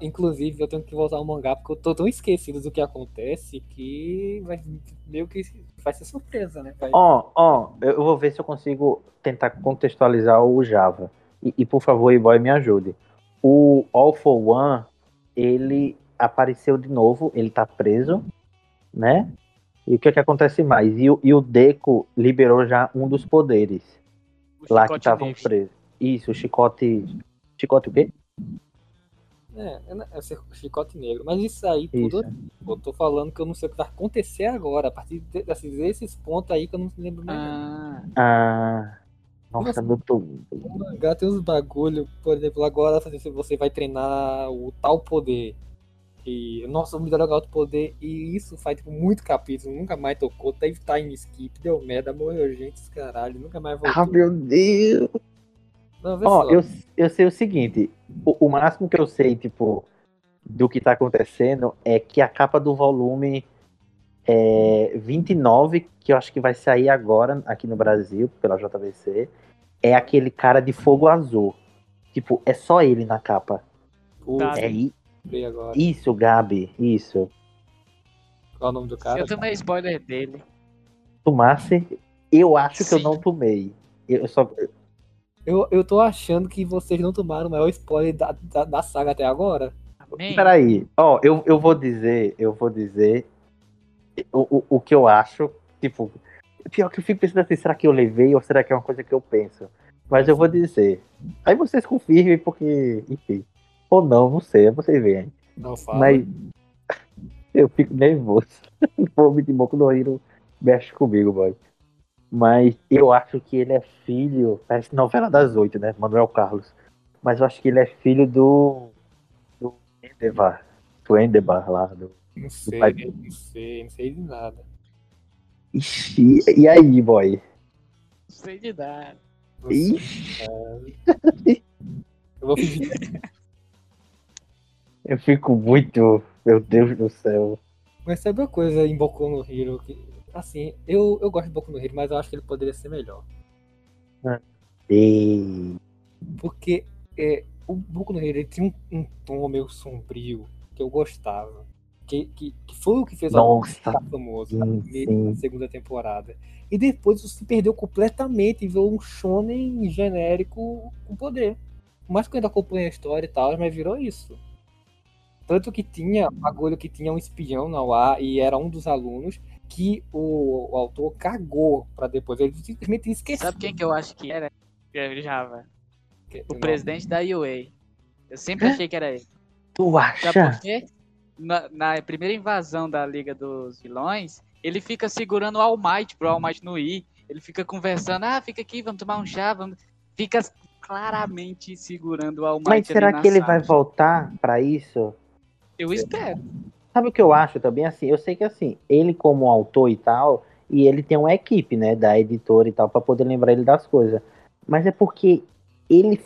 S1: Inclusive, eu tenho que voltar ao mangá porque eu tô tão esquecido do que acontece que vai meio que vai ser surpresa, né? Vai-
S3: Ó, ó, eu eu vou ver se eu consigo tentar contextualizar o Java. E, e, por favor, e-boy, me ajude. O All for One, ele apareceu de novo, ele tá preso, né? E o que é que acontece mais? E, o- e o Deco liberou já um dos poderes
S2: O
S3: lá que estavam presos. Isso, o chicote. Chicote o quê?
S1: É, é, é ser chicote negro. Mas isso aí tudo,
S3: Isso.
S1: eu tô falando que eu não sei o que vai acontecer agora, a partir de- desses esses pontos aí que eu não lembro mais.
S2: Ah,
S3: Ah. Nossa, meu tô...
S1: No mangá tem uns bagulho, por exemplo, agora se você vai treinar o tal poder. E, nossa, o melhor outro poder. E isso faz tipo, muito capítulo, nunca mais tocou. Teve time skip, deu merda, morreu gente, caralho, nunca mais voltou.
S3: Ah, meu Deus!
S1: Não,
S3: Ó, eu, eu sei o seguinte: o, o máximo que eu sei, tipo, do que tá acontecendo é que a capa do volume é 29, que eu acho que vai sair agora aqui no Brasil, pela JVC, é aquele cara de fogo azul. Tipo, é só ele na capa.
S2: Tá.
S3: É i- isso, Gabi, isso.
S1: Qual é o nome do cara?
S2: eu tomei spoiler dele.
S3: Tomasse, eu acho que eu
S2: Sim.
S3: não tomei. Eu só.
S1: Eu, eu tô achando que vocês não tomaram o maior spoiler da, da, da saga até agora.
S2: Amém.
S3: Peraí, ó, eu, eu vou dizer, eu vou dizer o, o, o que eu acho, tipo, pior que eu fico pensando assim, será que eu levei ou será que é uma coisa que eu penso? Mas eu vou dizer. Aí vocês confirmem, porque, enfim. Ou não, não sei, vocês veem.
S1: Não fala.
S3: Mas eu fico nervoso. O povo de Boku no Hero mexe comigo, boy. Mas eu acho que ele é filho. Parece novela das oito, né? Manuel Carlos. Mas eu acho que ele é filho do. Do Endevar. Do Endevar lá. Do...
S1: Não sei,
S3: pai-
S1: não sei, não sei de nada.
S3: Ixi, e aí, boy?
S2: Não sei de nada.
S3: Ixi,
S1: Eu vou fingir.
S3: eu fico muito. Meu Deus do céu.
S1: Mas sabe uma coisa em Boku no Hero que. Assim, eu, eu gosto de Boku no Hero, mas eu acho que ele poderia ser melhor.
S3: Ei.
S1: Porque é, o Boku no Hero ele tinha um, um tom meio sombrio que eu gostava. Que, que, que foi o que fez
S3: Nossa.
S1: ficar famoso na,
S3: Sim, sim.
S1: na segunda temporada. E depois isso se perdeu completamente e virou um shonen genérico com poder. Mais que eu ainda a história e tal, mas virou isso. Tanto que tinha um bagulho que tinha um espião na UA e era um dos alunos. Que o, o autor cagou pra depois. Ele simplesmente esqueceu.
S2: Sabe quem que eu acho que era? Java.
S1: Que-
S2: O
S1: não.
S2: presidente da UA. Eu sempre achei que era ele.
S3: Tu
S2: Sabe
S3: acha?
S2: por quê? Na, na primeira invasão da Liga dos Vilões, ele fica segurando o All Might pro All Might não ir. Ele fica conversando, ah, fica aqui, vamos tomar um chá, vamos... Fica claramente segurando o All Might
S3: Mas
S2: ali
S3: será
S2: na
S3: que ele
S2: sala.
S3: vai voltar pra isso?
S2: Eu espero.
S3: Sabe o que eu acho também? Assim, eu sei que assim, ele como autor e tal, e ele tem uma equipe, né, da editora e tal, pra poder lembrar ele das coisas. Mas é porque ele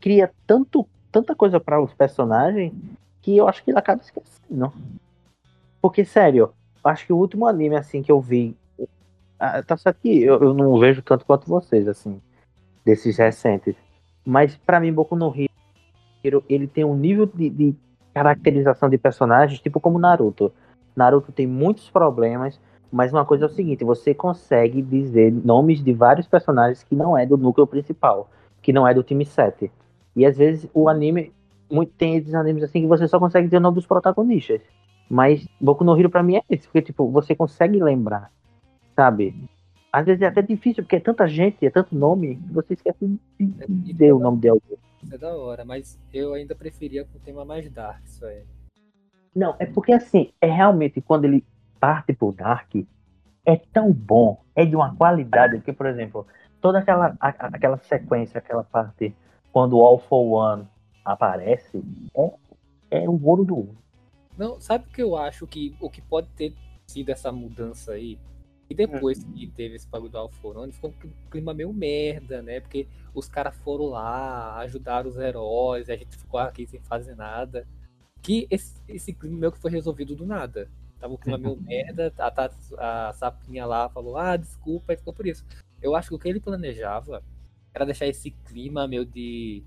S3: cria tanto, tanta coisa para os personagens que eu acho que ele acaba esquecendo. Porque, sério, eu acho que o último anime, assim, que eu vi. ah, Tá certo que eu, eu não vejo tanto quanto vocês, assim, desses recentes. Mas pra mim, Boku no Hero, ele tem um nível de, de caracterização de personagens, tipo como Naruto. Naruto tem muitos problemas, mas uma coisa é o seguinte: você consegue dizer nomes de vários personagens que não é do núcleo principal, que não é do time 7. E às vezes o anime. Muito, tem esses animes assim que você só consegue dizer o nome dos protagonistas. Mas Boku no Hero pra mim é esse, porque tipo, você consegue lembrar, sabe? Às vezes é até difícil, porque é tanta gente, é tanto nome, que você esquece de dizer o nome de alguém.
S1: É da hora, mas eu ainda preferia com o tema mais dark, isso aí.
S3: Não, é porque assim, é realmente quando ele parte pro Dark, é tão bom, é de uma qualidade, porque, por exemplo, toda aquela, a- aquela sequência, aquela parte, quando o All for One aparece, é, é o ouro do ouro.
S1: Não, sabe o que eu acho que o que pode ter sido essa mudança aí? E depois que teve esse bagulho do Alforone, ficou um clima meio merda, né? Porque os caras foram lá, ajudaram os heróis, e a gente ficou aqui sem fazer nada. Que esse, esse clima meio que foi resolvido do nada. Tava um clima meio merda, a, Tats- a sapinha lá falou, ah, desculpa, e ficou por isso. Eu acho que o que ele planejava era deixar esse clima meio de,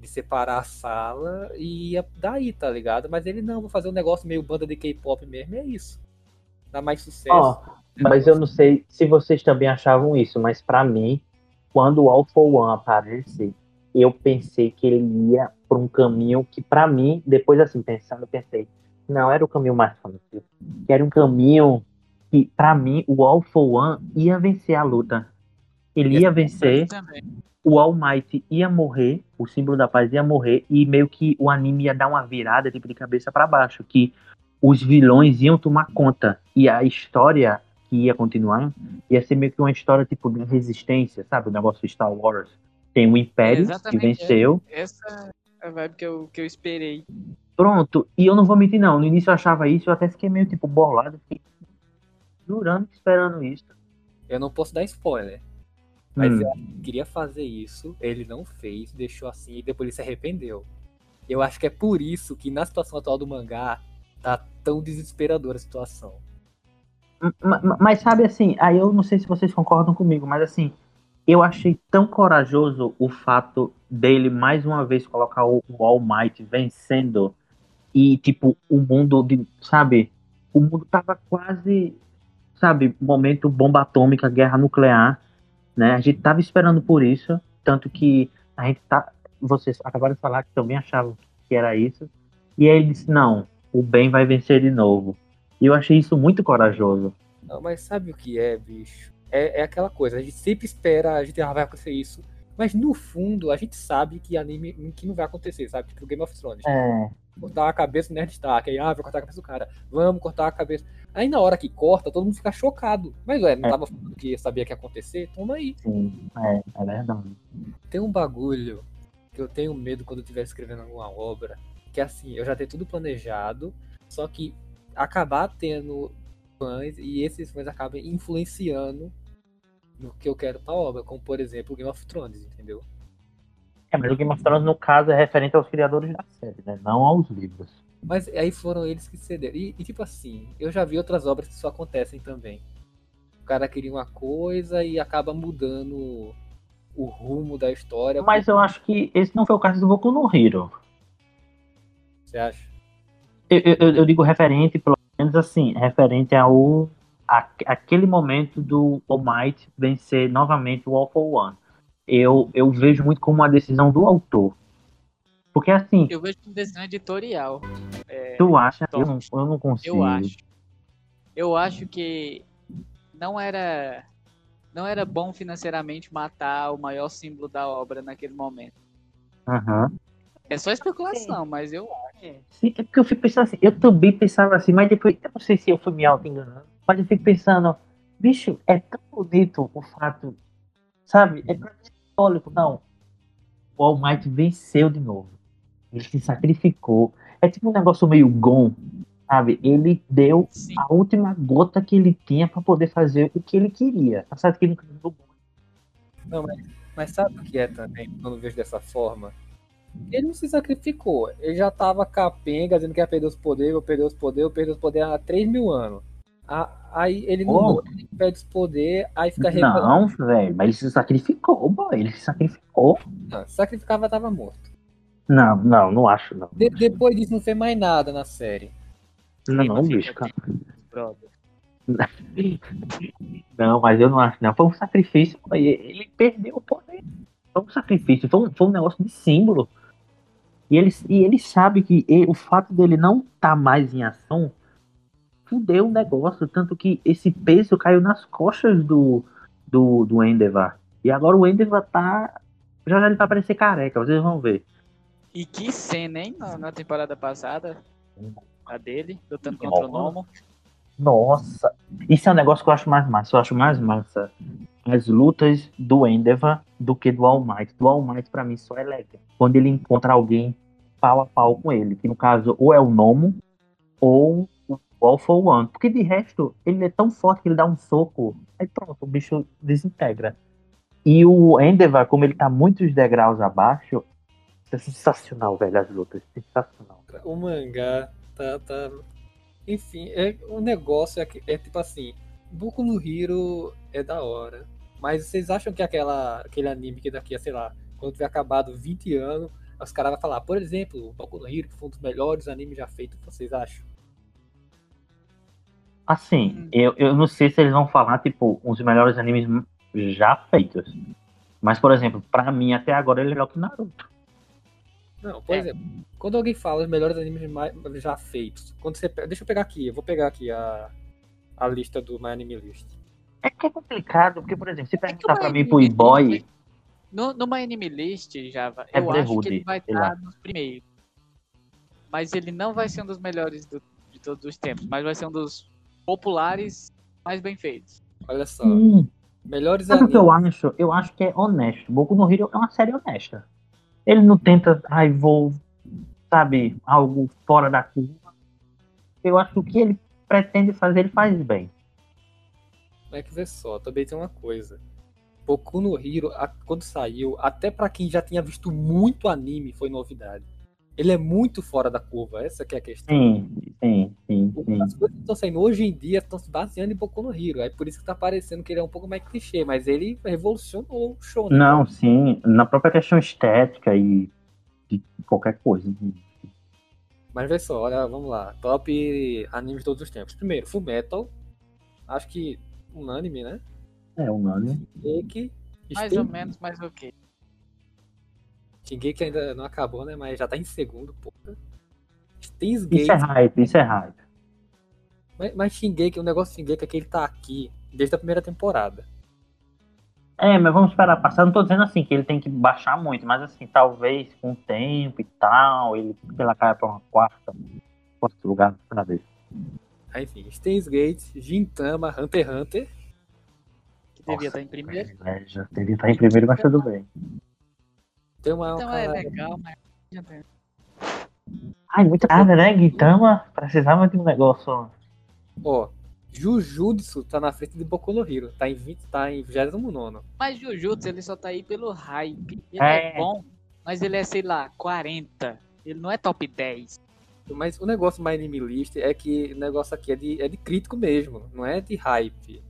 S1: de separar a sala e ia daí, tá ligado? Mas ele não, vou fazer um negócio meio banda de K-pop mesmo, é isso. Dá mais sucesso.
S3: Ó, mas eu não sei se vocês também achavam isso, mas pra mim, quando o All for One aparece, eu pensei que ele ia por um caminho que pra mim, depois assim, pensando, eu pensei, não, era o caminho mais fácil. Era um caminho que, pra mim, o All for One ia vencer a luta. Ele ia vencer, o All Might ia morrer, o símbolo da paz ia morrer, e meio que o anime ia dar uma virada, tipo, de cabeça pra baixo, que os vilões iam tomar conta, e a história que ia continuar ia ser meio que uma história, tipo, de resistência, sabe? O negócio de Star Wars. Tem o Império, que
S2: Exatamente,
S3: venceu,
S2: Essa é a vibe que eu, que eu esperei.
S3: pronto, e eu não vou mentir, não, no início eu achava isso, eu até fiquei meio, tipo, bolado, fiquei jurando, esperando isso.
S1: Eu não posso dar spoiler. Mas
S3: Hum.
S1: que ele queria fazer isso, ele não fez, deixou assim e depois ele se arrependeu. Eu acho que é por isso que na situação atual do mangá tá tão desesperadora a situação.
S3: Ma- ma- Mas sabe assim, aí eu não sei se vocês concordam comigo, mas assim, eu achei tão corajoso o fato dele mais uma vez colocar o, o All Might vencendo e tipo o mundo de, sabe, o mundo tava quase, sabe, momento bomba atômica, guerra nuclear, né? A gente tava esperando por isso, tanto que a gente tá, vocês acabaram de falar que também achavam que era isso, e aí ele disse não, o bem vai vencer de novo. E eu achei isso muito corajoso.
S1: Não, mas sabe o que é, bicho? É, é aquela coisa, a gente sempre espera, a gente ah, vai acontecer isso. Mas no fundo, a gente sabe que anime que não vai acontecer, sabe? Tipo Game of Thrones.
S3: É,
S1: Cortar a cabeça do Nerd Stark. Aí, ah, vai cortar a cabeça do cara. Vamos cortar a cabeça. Aí na hora que corta, todo mundo fica chocado. Mas, ué, não
S3: É.
S1: tava falando que sabia que ia acontecer? Toma aí.
S3: sim, é, é verdade.
S1: Tem um bagulho que eu tenho medo quando eu estiver escrevendo alguma obra, que é assim, eu já tenho tudo planejado, só que acabar tendo fãs e esses fãs acabam influenciando no que eu quero pra obra, como por exemplo Game of Thrones, entendeu?
S3: É, mas o Game of Thrones, no caso, é referente aos criadores da série, né? Não aos livros.
S1: Mas aí foram eles que cederam. E, e, tipo assim, eu já vi outras obras que isso acontecem também. O cara queria uma coisa e acaba mudando o rumo da história.
S3: Mas eu acho que esse não foi o caso do Boku no Hero.
S1: Você acha?
S3: Eu, eu, eu digo referente, pelo menos assim, referente ao a, aquele momento do All Might vencer novamente o All for One. Eu, eu vejo muito como uma decisão do autor. Porque assim,
S2: Eu vejo uma decisão editorial. É,
S3: tu acha,
S2: Tom,
S3: eu não, eu não consigo.
S2: eu acho. eu acho que não era não era bom financeiramente matar o maior símbolo da obra naquele momento.
S3: Aham.
S2: É só especulação, mas eu acho.
S3: Sim, é porque eu fico pensando assim, eu também pensava assim, mas depois, eu não sei se eu fui me auto-enganando, mas eu fico pensando, bicho, é tão bonito o fato, sabe? É pra mim é não. O All Might venceu de novo. Ele se sacrificou. É tipo um negócio meio Gon, sabe? Ele deu
S2: Sim.
S3: a última gota que ele tinha pra poder fazer o que ele queria. Tá certo que ele nunca deu bom.
S1: Não, mas, mas sabe o que é também, quando eu vejo dessa forma? Ele não se sacrificou. Ele já tava capenga, dizendo que ia perder os poderes, eu perder os poderes, eu perder os poderes há 3 mil anos. Aí ele não
S3: Oh.
S1: ele perde os poderes, aí fica.
S3: Não, velho, mas ele se sacrificou, boy. Ele se sacrificou.
S1: Não, se sacrificava, tava morto.
S3: Não, não, não acho, não.
S1: De- depois disso, não fez mais nada na série.
S3: Não,
S2: mas
S3: bicho, cara.
S2: brother.
S3: Não, mas eu não acho, não. Foi um sacrifício. pô, Ele perdeu o poder. Foi um sacrifício, foi um, foi um negócio de símbolo. E ele, e ele sabe que e- o fato dele não estar mais em ação fudeu o negócio. Tanto que esse peso caiu nas costas do, do, do Endeavor. E agora o Endeavor tá. Já já ele vai parecer careca, vocês vão ver.
S2: E que cena, hein? Na, temporada passada. A dele, lutando contra o. Nomo.
S3: Nossa, isso é um negócio que eu acho mais massa. Eu acho mais massa as lutas do Endeavor do que do All Might. Do All Might, pra mim, só é legal. Quando ele encontra alguém pau a pau com ele. Que no caso, ou é o Nomo, ou o All for One. Porque de resto, ele é tão forte que ele dá um soco. Aí pronto, o bicho desintegra. E o Endeavor, como ele tá muitos degraus abaixo, é sensacional, velho, as lutas. Sensacional.
S1: O mangá tá. tá... Enfim, é, o negócio é, é tipo assim: Boku no é da hora. Mas vocês acham que aquela, aquele anime que daqui a, sei lá, quando tiver acabado 20 anos, os caras vão falar, por exemplo, Boku no Hero, que foi um dos melhores animes já feitos, vocês acham?
S3: Assim,
S2: Hum.
S3: eu, eu não sei se eles vão falar, tipo, uns melhores animes já feitos. Mas, por exemplo, pra mim, até agora, ele é melhor que Naruto.
S1: Não, por
S2: É.
S1: exemplo, quando alguém fala os melhores animes mais- já feitos, quando você deixa eu pegar aqui, eu vou pegar aqui a, a lista do My Anime List.
S3: É que é complicado, porque, por exemplo, se
S2: É
S3: perguntar
S2: o
S3: pra mim pro E-Boy,
S2: No, My Anime List, Java,
S3: É
S2: eu acho
S3: Brotherhood,
S2: que ele vai estar nos primeiros. Mas ele não vai ser um dos melhores do- de todos os tempos, mas vai ser um dos populares mais bem feitos.
S1: Olha só,
S3: hum,
S1: melhores
S3: sabe o que eu acho? Eu acho que é honesto. Boku no Hero é uma série honesta. Ele não tenta, ai, vou, sabe, algo fora da curva. Eu acho que o que ele pretende fazer, ele faz bem.
S1: Não é que vê só, também tem uma coisa. Boku no Hero, a- quando saiu, até pra quem já tinha visto muito anime, foi novidade. Ele é muito fora da curva, essa que é a questão.
S3: Sim, sim, sim, sim.
S1: As coisas que estão saindo hoje em dia estão se baseando em Boku no Hero. É por isso que tá parecendo que ele é um pouco mais clichê, mas ele revolucionou o show, né?
S3: Não, sim, na própria questão estética e de qualquer coisa.
S1: Mas vê só, olha, vamos lá. Top animes de todos os tempos. Primeiro, Full Metal. Acho que unânime, né?
S3: É, o nome.
S1: Shingeki.
S2: Mais ou menos, mas ok.
S1: Shingeki ainda não acabou, né? Mas já tá em segundo, porra. Steins Gate.
S3: Isso é hype, isso é hype.
S1: Mas, mas Shingeki, o negócio de Shingeki é que ele tá aqui desde a primeira temporada.
S3: É, mas vamos esperar passar. Não tô dizendo assim que ele tem que baixar muito, mas assim, talvez com o tempo e tal, ele, ela caia pra uma quarta, quarto lugar ver.
S1: Aí, enfim, Steins Gate, Gintama, Hunter x Hunter.
S2: Que devia
S3: Nossa,
S2: estar em primeiro.
S3: Já devia estar em primeiro, mas tudo bem.
S1: Tem uma.
S2: Então é legal, mas. já tem.
S3: Ai, muita cara, né? Guitama precisava de um negócio.
S1: Ó, Jujutsu tá na frente de Boku no Hero. Tá em 20, tá em 29.
S2: Mas Jujutsu, ele só tá aí pelo hype. Ele
S3: É.
S2: é. bom, mas ele é, sei lá, 40. Ele não é top 10.
S1: Mas o negócio My Anime List é que o negócio aqui é de, é de crítico mesmo, não é de hype.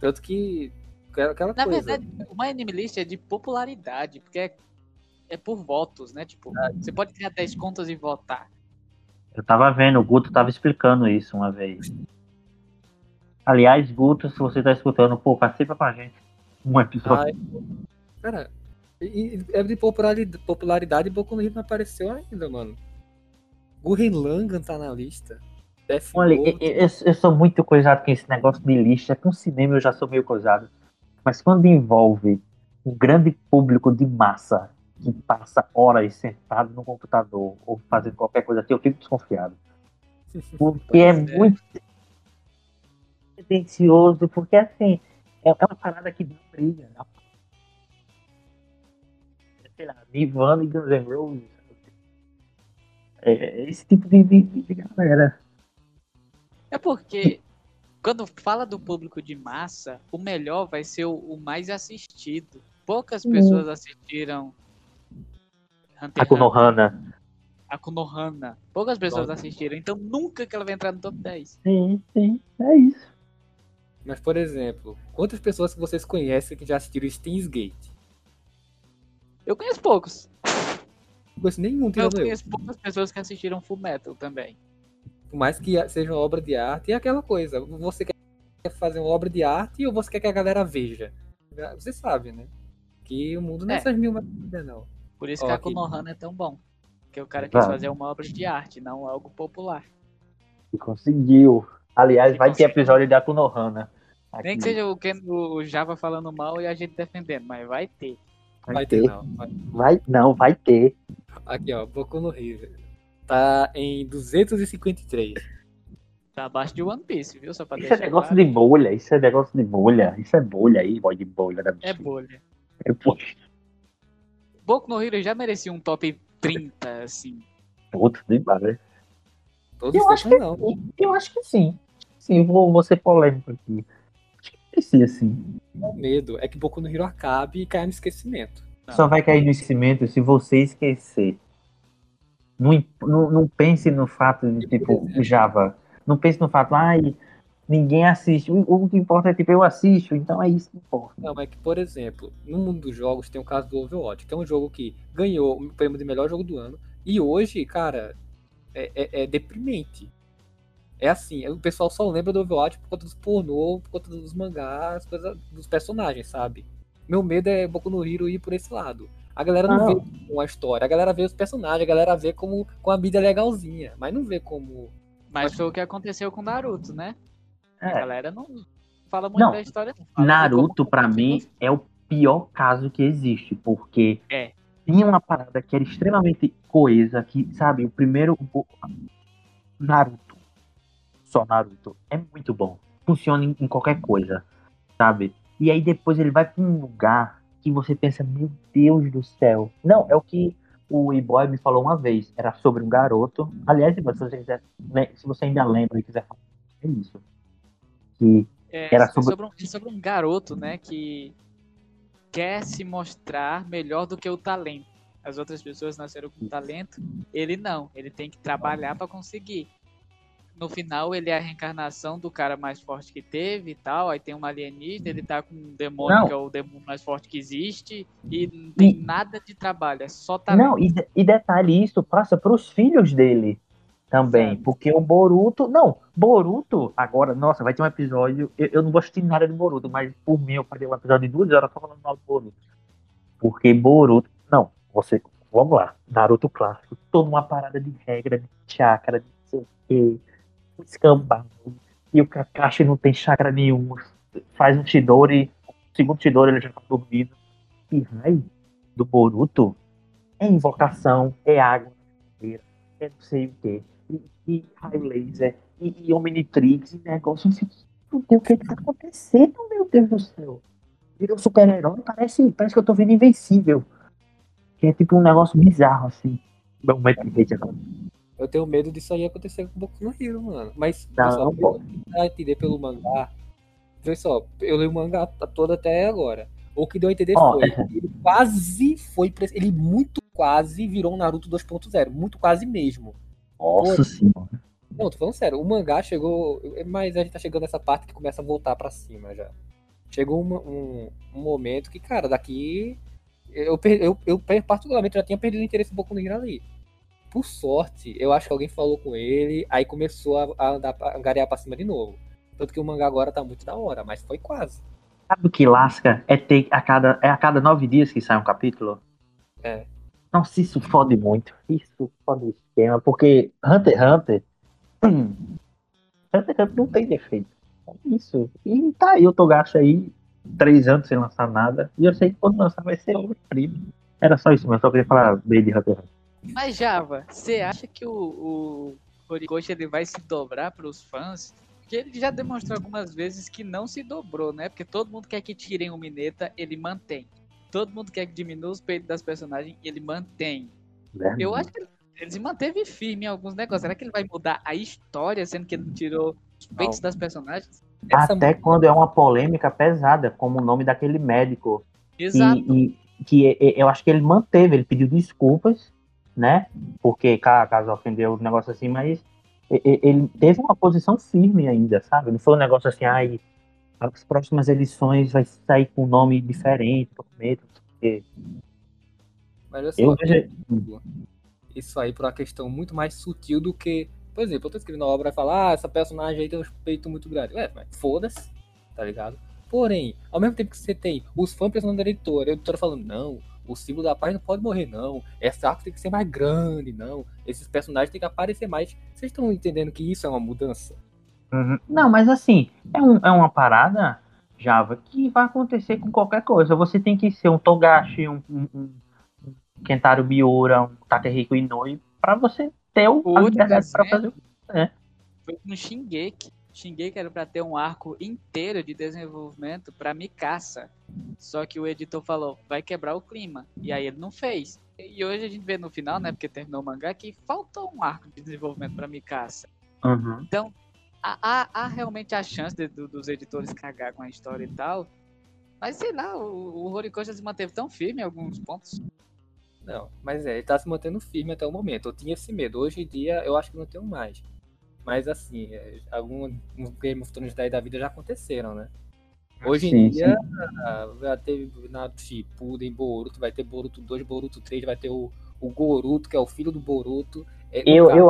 S1: Tanto que. Aquela
S2: Na
S1: coisa.
S2: verdade, My Anime List é de popularidade, porque é, é por votos, né? Tipo, você pode criar 10 contas e votar.
S3: Eu tava vendo, o Guto tava explicando isso uma vez. Aliás, Guto, se você tá escutando, pô, participa com a gente. Um episódio.
S1: Ai, cara, e- é de popularidade, popularidade e Boku no Hero não apareceu ainda, mano. Gurren Lagann tá na lista. Death
S3: Olha, eu, eu- eu sou muito coisado com esse negócio de lista. Com cinema eu já sou meio coisado. Mas quando envolve um grande público de massa que passa horas sentado no computador ou fazendo qualquer coisa assim, eu fico desconfiado. Porque é
S2: é.
S3: muito tendencioso, porque assim, é, é uma parada que dá briga. né? Sei lá, Nirvana e Guns N' Roses. É, é esse tipo de, de, de galera.
S2: É porque quando fala do público de massa, o melhor vai ser o, o mais assistido. Poucas pessoas assistiram Hunter
S3: A
S2: x Hunter,
S3: Konohana.
S2: a Konohana. Poucas pessoas
S1: Nossa.
S2: assistiram, então nunca que ela vai entrar no top 10.
S3: Sim, sim, é isso.
S1: Mas, por exemplo, quantas pessoas que vocês conhecem que já assistiram Steins Gate?
S2: Eu conheço poucos.
S1: Não conheço nenhum
S2: eu. conheço poucas pessoas que assistiram Full Metal também.
S1: Por mais que seja uma obra de arte, é aquela coisa. Você quer fazer uma obra de arte ou você quer que a galera veja? Você sabe, né? Que o mundo não é
S2: É.
S1: essas mil maravilhas, não.
S2: Por isso
S1: Ó,
S2: que a
S1: aqui.
S2: Konohana é tão bom. Porque o cara quis
S3: Exato.
S2: fazer uma obra de arte, não algo popular.
S3: E conseguiu. Aliás,
S2: E
S3: vai ter
S2: conseguiu.
S3: episódio da Konohana.
S2: Nem que seja o, Ken, o Java falando mal e a gente defendendo, mas vai ter.
S1: Vai ter, não. Vai-
S3: Vai, não, vai ter.
S1: Aqui, ó, Boku no Hero. Tá em 253.
S2: Tá abaixo de One Piece, viu? Só pra
S3: Isso é negócio
S2: claro.
S3: de bolha, isso é negócio de bolha. Isso é bolha aí, boy de bolha da
S2: É bolha.
S3: É bolha.
S2: Boku no Hero já merecia um top 30, assim.
S3: Outro demais, né?
S1: Todos
S3: Eu acho que
S1: não.
S3: sim. Eu acho que sim. Sim, vou, vou ser polêmico aqui. Acho que merecia, sim.
S1: O medo é que Boku no Hero acabe e caia no esquecimento.
S2: Não.
S3: Só vai cair no esquecimento se você esquecer. Não, não, não pense no fato de, tipo, Java. Não pense no fato, ai, ninguém assiste. O, o que importa é, tipo, eu assisto, então é isso que importa.
S1: Não, mas que, por exemplo, no mundo dos jogos tem o caso do Overwatch, que é um jogo que ganhou o prêmio de melhor jogo do ano. E hoje, cara, é, é- é deprimente. É assim, o pessoal só lembra do Overwatch por conta dos pornô, por conta dos mangás, coisa, dos personagens, sabe? Meu medo é Boku no Hero ir por esse lado. A galera não,
S3: Não.
S1: vê com a história, a galera vê os personagens, a galera vê como com a mídia legalzinha, mas não vê como.
S2: Mas foi o que aconteceu com Naruto, né? A
S3: É,
S2: galera não fala muito
S3: Não,
S2: da história. Não.
S3: Naruto,
S2: aconteceu.
S3: mim, é o pior caso que existe, porque
S2: É.
S3: tinha uma parada que era extremamente coesa, que, sabe, o primeiro. o- Naruto. Só Naruto. É muito bom. Funciona em, em qualquer coisa, sabe? E aí depois ele vai pra um lugar que você pensa, meu Deus do céu. Não, é o que o E-Boy me falou uma vez. Era sobre um garoto. Aliás, se você, quiser, né, se você ainda lembra e quiser falar, é isso. Que
S2: É,
S3: Era
S2: é
S3: sobre-
S2: sobre... um, é sobre um garoto, né, que quer se mostrar melhor do que o talento. As outras pessoas nasceram com talento, ele não. Ele tem que trabalhar pra conseguir. No final, ele é a reencarnação do cara mais forte que teve e tal. Aí tem um alienígena, ele tá com um demônio
S3: Não.
S2: que é o demônio mais forte que existe. E não tem nada de trabalho, é só talento.
S3: Não, e, e detalhe, isso passa pros filhos dele também.
S2: Exato.
S3: Porque o Boruto. Não, Boruto, agora, nossa, vai ter um episódio. Eu, eu não assistir nada de Boruto, mas por mim eu faria um episódio de duas horas só falando mal do Boruto. Porque Boruto. Não, você. Vamos lá. Naruto clássico. Toda uma parada de regra, de chakra, de não sei o quê. Escambau. E o Kakashi não tem chakra nenhum. Faz um Chidori. O segundo Chidori ele já tá dormindo. E Rai do Boruto é invocação, é água, é não sei o quê. E, e raio laser, e, e Omnitrix, e negócio. Eu fico, o que que tá acontecendo, meu Deus do céu? Virou super-herói, parece, parece que eu tô vendo Invencível. Que é tipo um negócio bizarro, assim. Meu momento de hate agora.
S1: Eu tenho medo disso aí acontecer com Boku no Hero, mano. Mas,
S3: Não,
S1: pessoal, pra entender pelo mangá, vê só, eu li o mangá todo até agora. O que deu a entender
S3: Ó,
S1: foi, ele quase foi, ele muito quase virou um Naruto 2.0, muito quase mesmo.
S3: Nossa senhora.
S1: Não, tô falando sério, o mangá chegou, mas a gente tá chegando nessa parte que começa a voltar pra cima já. Chegou uma- um, um momento que, cara, daqui eu, eu, eu particularmente já tinha perdido o interesse um pouco no Hero ali. Por sorte, eu acho que alguém falou com ele, aí começou a, a andar, pra- angariar pra cima de novo. Tanto que o mangá agora tá muito da hora, mas foi quase.
S3: Sabe o que lasca? É ter a cada, é a cada nove dias que sai um capítulo?
S1: É.
S3: Nossa, isso fode muito. Isso fode o esquema. Porque Hunter x Hunter, Hunter x Hunter não tem defeito. Isso. E tá aí o Togashi aí, três anos sem lançar nada. E eu sei que quando lançar vai ser obra-prima. Era só isso, mas só queria falar bem de Hunter x Hunter.
S2: Mas Java, você acha que o, o Horikoshi ele vai se dobrar para os fãs? Porque ele já demonstrou algumas vezes que não se dobrou, né? Porque todo mundo quer que tirem o Mineta, ele mantém. Todo mundo quer que diminua os peitos das personagens, ele mantém.
S3: Verdade.
S2: Eu acho que ele se manteve firme em alguns negócios. Será que ele vai mudar a história, sendo que ele não tirou os peitos das personagens?
S1: Essa
S3: Até quando é uma polêmica pesada, como o nome daquele médico.
S2: Exato.
S3: E, e que eu acho que ele manteve, ele pediu desculpas, né? Porque ca- caso ofendeu o negócio assim, mas ele teve uma posição firme ainda, sabe? Não foi um negócio assim, ai, as próximas eleições vai sair com um nome diferente, documento, quê.
S1: Mas só,
S3: Eu vejo.
S1: isso aí por uma questão muito mais sutil do que. Por exemplo, eu tô escrevendo uma obra e falar, ah, essa personagem aí tem um peito muito grande. Ué, mas foda-se, tá ligado? Porém, ao mesmo tempo que você tem os fãs pressionando a editora, a editora falando, não, o símbolo da paz não pode morrer, não. Essa arco tem que ser mais grande, não. Esses personagens têm que aparecer mais. Vocês estão entendendo que isso é uma mudança?
S3: Uhum. Não, mas assim, é, um, é uma parada, Java, que vai acontecer com qualquer coisa. Você tem que ser um Togashi, um, um, um um Kentaro Miura, um Takehiko Inoue, pra você ter o, a
S2: Outro
S3: liberdade pra fazer.
S2: exemplo foi no Shingeki. Shingeki era pra ter um arco inteiro de desenvolvimento pra Mikasa. Só que o editor falou, vai quebrar o clima. E aí ele não fez. E hoje a gente vê no final, né, porque terminou o mangá, que faltou um arco de desenvolvimento pra Mikasa.
S3: Uhum.
S2: Então, há, há- há realmente a chance de- do- dos editores cagar com a história e tal. Mas sei lá, o, o Horikoshi se manteve tão firme em alguns pontos.
S1: Não, mas é, ele tá se mantendo firme até o momento. Eu tinha esse medo. Hoje em dia, eu acho que não tenho mais. Mas assim, é, alguns Game of Thrones daí da vida já aconteceram, né? Hoje em
S3: Sim,
S1: dia, ah, já teve Naruto Shippuden, Boruto, vai ter Boruto 2, Boruto 3, vai ter o, o Goruto, que é o filho do Boruto. É,
S3: Eu, eu,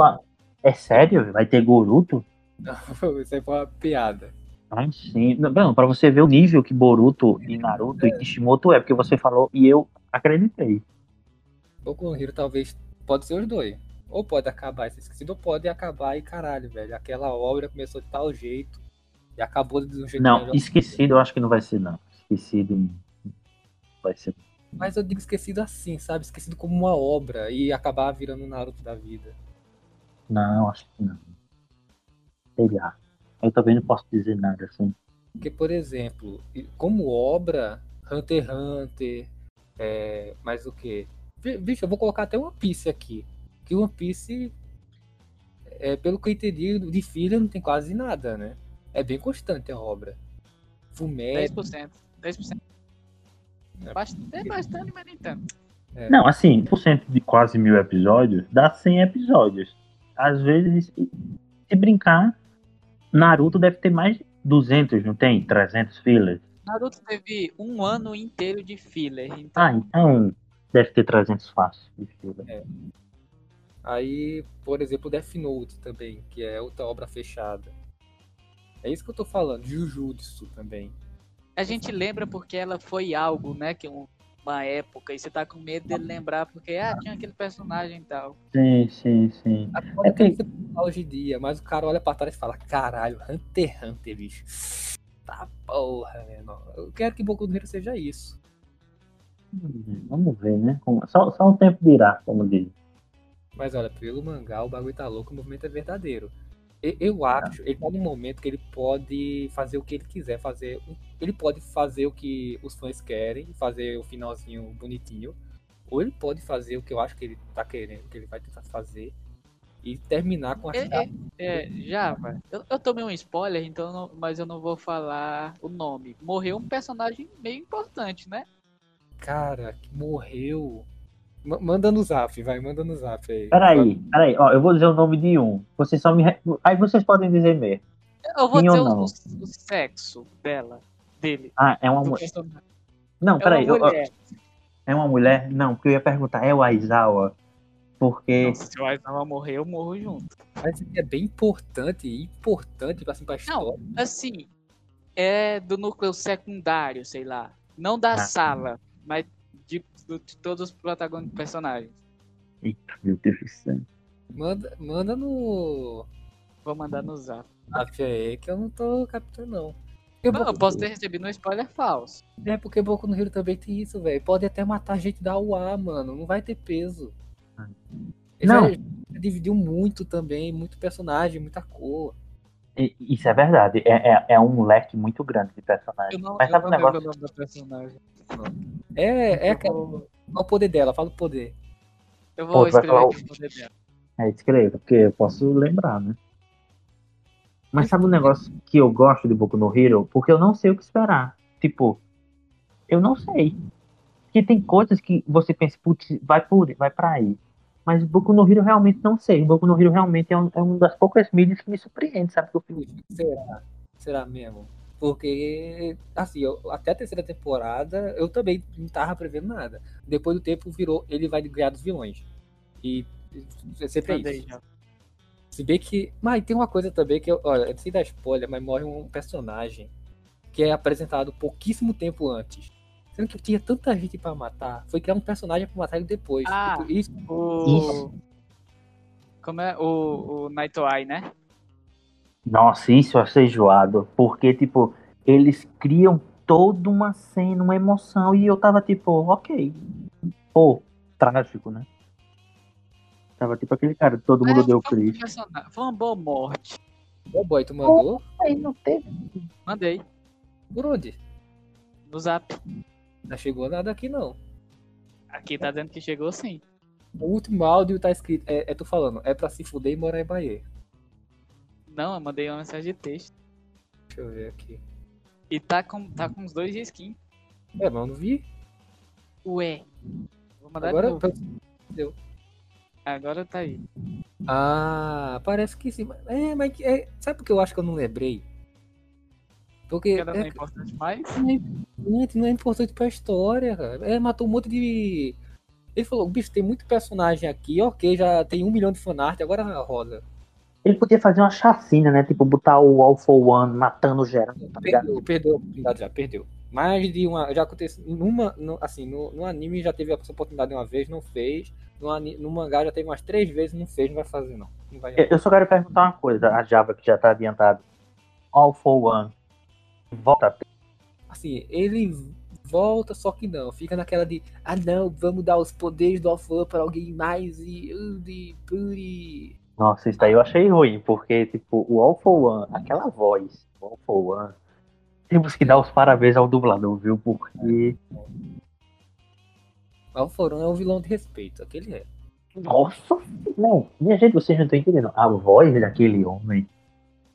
S3: é sério? Vai ter Goruto?
S1: Isso aí foi uma piada.
S3: Ah, sim. Não, pra você ver o nível que Boruto e Naruto e Kishimoto é, porque você falou e eu acreditei.
S1: Boku no Hero talvez pode ser os dois. Ou pode acabar e ser esquecido, ou pode acabar e caralho, velho. Aquela obra começou de tal jeito e acabou de um jeito
S3: Não,
S1: melhor.
S3: esquecido eu acho que não vai ser, não. Esquecido vai ser.
S1: Mas eu digo esquecido assim, sabe? Esquecido como uma obra e acabar virando o Naruto da vida.
S3: Não, acho que não. Sei lá. Eu também não posso dizer nada assim.
S1: Porque, por exemplo, como obra, Hunter x Hunter, é, mais o que? Bicho, eu vou colocar até One Piece aqui. Que One Piece, é, pelo que eu entendi, de filha não tem quase nada, né? É bem constante a obra. Fumeto,
S2: 10%. 10%.
S1: É.
S2: Bastante, é bastante, mas nem tanto.
S3: Não, assim, por cento de quase mil episódios dá 100 episódios. Às vezes, se brincar, Naruto deve ter mais de 200, não tem? 300 fillers.
S2: Naruto teve um ano inteiro de filler. Então,
S3: Ah, então deve ter 300 fácil de filler.
S1: Aí, por exemplo, Death Note também, que é outra obra fechada. É isso que eu tô falando, Jujutsu também.
S2: a gente lembra porque ela foi algo, né? Que um- uma época. E você tá com medo dele lembrar porque, ah, tinha aquele personagem e tal.
S3: Sim, sim, sim.
S1: Pode
S3: É que-
S1: hoje em dia, mas o cara olha pra trás e fala, caralho, Hunter x Hunter, bicho. Tá porra, mano. Eu quero que Boku no Hero seja isso.
S3: Hum, Vamos ver, né? Como- Só, só o tempo dirá, como diz.
S1: Mas olha, pelo mangá o bagulho tá louco, o movimento é verdadeiro. Eu acho, ele tá num momento que ele pode fazer o que ele quiser fazer. Ele pode fazer o que os fãs querem, fazer o finalzinho bonitinho. Ou ele pode fazer o que eu acho que ele tá querendo, que ele vai tentar fazer. E terminar com a
S2: É, é, é, Java, eu, eu tomei um spoiler, então não- mas eu não vou falar o nome. Morreu um personagem meio importante, né?
S1: Cara, que morreu. Ma- manda no zap, vai, manda no zap aí.
S3: Peraí, peraí, ó, eu vou dizer o nome de um. Vocês só me. Aí vocês podem dizer mesmo.
S2: Eu vou
S3: Sim
S2: dizer o,
S3: não?
S2: o- sexo dela, dele.
S3: Ah, é uma mulher. Não,
S2: É
S3: peraí.
S2: uma
S3: eu- eu-
S2: mulher.
S3: é uma mulher? Não, porque eu ia perguntar, é o Aizawa? Porque.
S2: Nossa, se o Aizawa morrer, eu morro junto.
S1: Mas é bem importante, importante pra, assim, pra história.
S2: Não, assim, é do núcleo secundário, sei lá. Não da
S3: Ah.
S2: sala, mas de, de todos os protagonistas personagens.
S3: Eita, meu Deus do céu.
S1: Manda, manda no.
S2: Vou mandar no zap.
S1: Ah, aí que eu não tô captando, não. Porque
S2: Não, eu
S1: Boku-
S2: posso ter recebido um spoiler falso.
S1: É porque Boku no Hero também tem isso, velho. Pode até matar gente da UA, mano. Não vai ter peso. Ele
S3: Não.
S1: já- já dividiu muito também, muito personagem, muita cor.
S3: Isso é verdade. É, é, é um leque muito grande de
S2: Eu
S3: personagens.
S2: não,
S3: Mas
S2: eu
S3: sabe
S2: não
S3: um negócio?
S2: o nome da personagem.
S1: É, é aquela-
S2: vou,
S1: qual o poder dela? Fala o poder.
S2: eu
S3: Pô,
S2: vou
S3: vai
S2: escrever
S3: falar
S2: aqui o poder dela.
S3: É, escreva, porque eu posso lembrar, né? Mas sabe um negócio que eu gosto de Boku no Hero? Porque eu não sei o que esperar. Tipo, eu não sei. Porque tem coisas que você pensa, putz, vai por vai pra aí. Mas Boku no Hero realmente não sei. Boku no Hero realmente é, um, é uma das poucas mídias que me surpreende, sabe? Que eu fico,
S1: Será? Será mesmo? Porque, assim, eu- até a terceira temporada eu também não tava prevendo nada. Depois do tempo virou, ele vai ganhar dos vilões. E é sempre
S2: Mandei
S1: isso.
S2: já.
S1: Se bem que. Mas tem uma coisa também que, eu, olha, eu não sei dar spoiler, mas morre um personagem que é apresentado pouquíssimo tempo antes. Sendo que tinha tanta gente pra matar. Foi criar um personagem pra matar ele depois.
S2: Ah.
S1: Tipo, isso,
S2: O. Como é? O, o Night Eye, né?
S3: Nossa, isso eu achei enjoado. Porque, tipo, eles criam toda uma cena, uma emoção. E eu tava tipo, ok. Pô, trágico, né? Tava tipo aquele cara, todo mundo
S2: É,
S3: deu
S2: foi um
S3: Chris.
S2: personagem- Foi uma boa morte.
S1: Ô boy, tu mandou?
S3: Aí não teve.
S2: Mandei.
S1: Por onde?
S2: No zap.
S1: Não chegou nada aqui não.
S2: Aqui tá dizendo que chegou sim.
S1: O último áudio tá escrito. É, é tu falando, é pra se fuder e morar em Bahia.
S2: Não, eu mandei uma mensagem de texto.
S1: Deixa eu ver aqui.
S2: E tá com, tá com os dois skins.
S1: É, mas eu não vi.
S2: Ué. Vou mandar
S1: Agora.
S2: de novo. Agora tá aí.
S1: Ah, parece que sim. É, mas é, sabe por que eu acho que eu não lembrei? Porque
S2: Cada não é
S1: é,
S2: importante mais.
S1: não é- não é importante pra história, cara. É, matou um monte de. Ele falou, bicho, tem muito personagem aqui, ok, já tem um milhão de fanart, agora roda.
S3: Ele podia fazer uma chacina, né? Tipo, botar o All for One matando geral, tá?
S1: Perdeu, perdeu a oportunidade já, perdeu. Mais de uma. Já aconteceu. Numa, no, assim, no, no anime já teve essa oportunidade uma vez, não fez. No, no mangá já teve umas três vezes, não fez, não vai fazer, não. Não vai
S3: Eu- Eu só quero perguntar uma coisa, a Java que já tá adiantado. All for One. Volta.
S1: Assim, ele volta, só que não. Fica naquela de, ah não, vamos dar os poderes do Alpha para alguém mais e. de puri.
S3: Nossa, isso daí eu achei ruim, porque, tipo, o for One, aquela voz, o for One, temos que dar os parabéns ao dublador, viu? Porque,
S1: Alforão é um vilão de respeito, aquele é.
S3: nossa, não, minha gente, vocês não estão entendendo. A voz daquele homem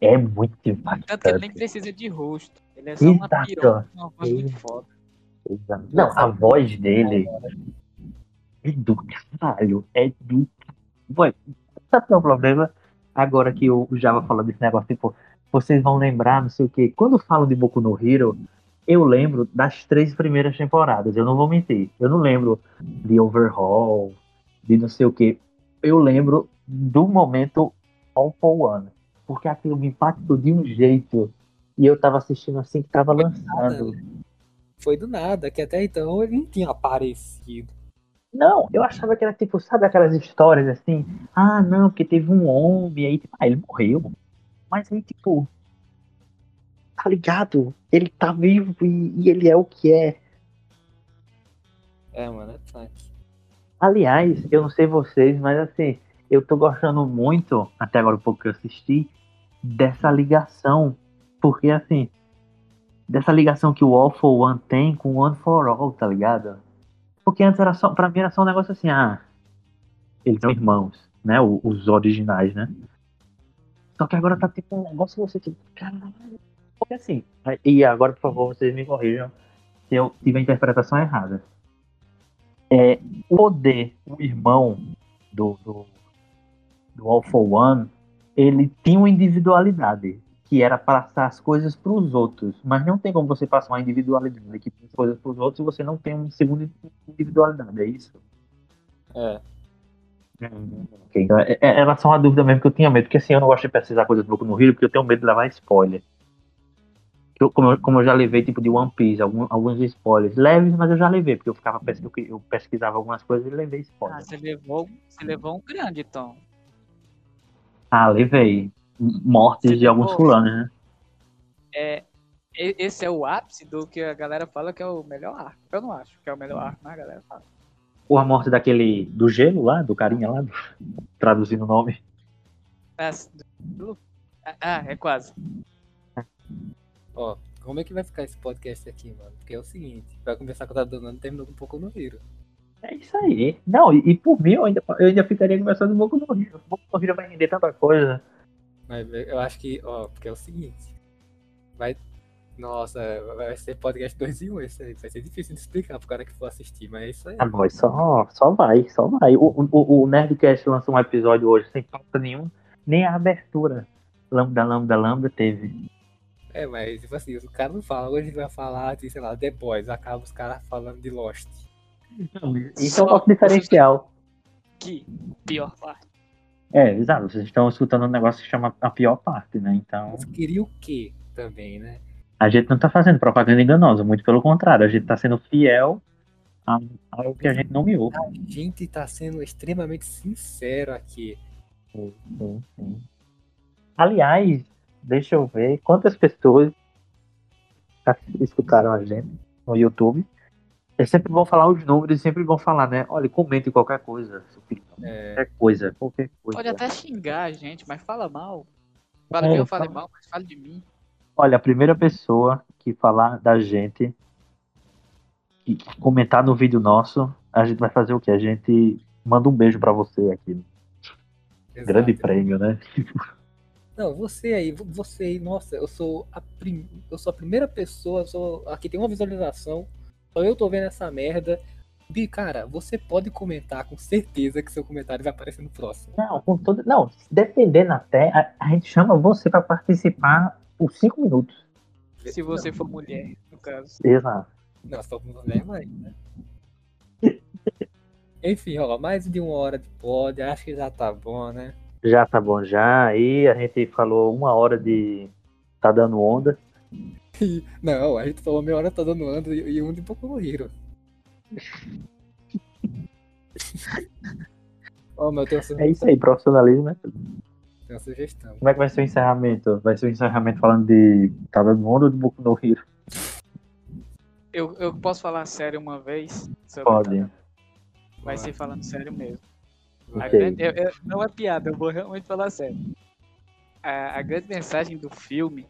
S3: é muito
S2: Tanto que ele
S3: impactante.
S2: nem precisa de rosto. Ele é só uma
S3: Exato.
S2: piroca com uma voz muito foda.
S3: Exato. Não, a voz dele é do caralho. É do. Ué, sabe qual é o problema? Agora que o Java falou desse negócio, tipo, vocês vão lembrar, não sei o quê. Quando falam de Boku no Hero, eu lembro das três primeiras temporadas. Eu não vou mentir. Eu não lembro de Overhaul, de não sei o quê. Eu lembro do momento All for One. Porque aquilo me impactou de um jeito. E eu tava assistindo assim que tava lançando.
S1: Foi do nada, que até então ele não tinha aparecido.
S3: Não, eu achava que era tipo, sabe aquelas histórias assim? Ah, não, porque teve um homem, aí, tipo, ah, ele morreu. Mas aí, tipo, tá ligado? Ele tá vivo e, e ele é o que é.
S1: É, mano, é tanque.
S3: Aliás, eu não sei vocês, mas assim, eu tô gostando muito, até agora um pouco que eu assisti, dessa ligação. Porque assim, dessa ligação que o All for One tem com o One for All, tá ligado? Porque antes era só, pra mim era só um negócio assim, ah, eles são irmãos, né? Os originais, né? Só que agora tá tipo um negócio você tipo, caralho. Porque assim, e agora por favor vocês me corrijam se eu tiver a interpretação errada. É, o poder, o irmão do, do, do All for One, ele tinha uma individualidade, que era passar as coisas para os outros. Mas não tem como você passar uma individualidade que tem coisas para os outros se você não tem uma segunda individualidade, é isso?
S1: É.
S3: Ok, então, é- é- Era só uma dúvida mesmo que eu tinha medo, porque assim, eu não gosto de pesquisar coisas do Boku no Hero, porque eu tenho medo de levar spoiler. Eu- como, eu, como eu já levei, tipo, de One Piece, algum- alguns spoilers leves, mas eu já levei, porque eu ficava pes- eu, pesquisava algumas coisas e levei
S2: Ah,
S3: spoiler.
S2: você levou, você levou um grande, Tom.
S3: Ah, levei. mortes
S2: Você
S3: de alguns fulanos, né?
S2: É, esse é o ápice do que a galera fala que é o melhor arco. Eu não acho que é o melhor arco, mas a galera fala.
S3: Ou a morte daquele. do gelo lá, do carinha lá, do- traduzindo o nome.
S2: Ah, s- do- Ah, é quase.
S1: Ó, como é que vai ficar esse podcast aqui, mano? Porque é o seguinte, vai começar com o Tadano terminou com um pouco no Hiro.
S3: É isso aí. Não, e, e por mim eu ainda, eu ainda ficaria conversando um pouco no Rio. O Boku no Rio vai render tanta coisa.
S1: Mas eu acho que, ó, porque é o seguinte. Vai. Nossa, vai ser podcast 2 em 1 esse aí. Vai ser difícil de explicar pro cara que for assistir, mas é isso aí.
S3: Ah, nós só, só vai, só vai. O, o, o Nerdcast lançou um episódio hoje sem pauta nenhuma, nem a abertura. Lambda, lambda, lambda teve.
S1: É, mas tipo assim, o cara não fala, hoje vai falar de, sei lá, The Boys, acaba os caras falando de Lost.
S3: Isso é o nosso diferencial.
S2: Que pior parte.
S3: É, exato. Vocês estão escutando um negócio que chama a pior parte, né? Então,
S1: Mas queria o quê também, né?
S3: a gente não tá fazendo propaganda enganosa, muito pelo contrário, a gente tá sendo fiel a- ao que a gente nomeou.
S1: A gente tá sendo extremamente sincero aqui.
S3: Sim, sim. Aliás, deixa eu ver quantas pessoas escutaram a gente no YouTube. Eles sempre vão falar os números e sempre vão falar, né? Olha, comente qualquer coisa.
S1: É,
S3: Qualquer coisa, qualquer coisa.
S2: Pode até xingar a gente, mas fala mal. Fala
S3: É,
S2: que eu falei
S3: fala-
S2: mal, mas fale de mim.
S3: Olha, a primeira pessoa que falar da gente e comentar no vídeo nosso, a gente vai fazer o quê? A gente manda um beijo pra você aqui.
S1: exato.
S3: Grande prêmio, né?
S1: Não, você aí, vo- você aí, nossa, eu sou a, prim... eu sou a primeira pessoa, eu sou... aqui tem uma visualização, eu tô vendo essa merda. Bi, cara, você pode comentar com certeza que seu comentário vai aparecer no próximo.
S3: Não, com todo... não, dependendo até, a, a gente chama você pra participar por cinco minutos.
S2: Se você for mulher, no caso.
S3: Exato.
S1: Não, só com mulher mais, né? Enfim, ó, mais de uma hora de pod, acho que já tá bom, né?
S3: Já tá bom já. Aí a gente falou uma hora de. Tá dando onda.
S1: Não, a gente falou meia hora tá dando ando e e um de pouco no Hiro. Ó, meu, uma
S3: É isso aí, profissionalismo, né?
S1: tenho uma sugestão.
S3: Como é que vai ser o encerramento? Vai ser o encerramento falando de. Tá dando onda ou de Boku no Hero?
S2: Eu, eu posso falar sério uma vez?
S3: Pode.
S2: Vai ser falando sério mesmo. A
S3: Ok.
S2: grande- eu- eu- não é piada, eu vou realmente falar sério. A, a grande mensagem do filme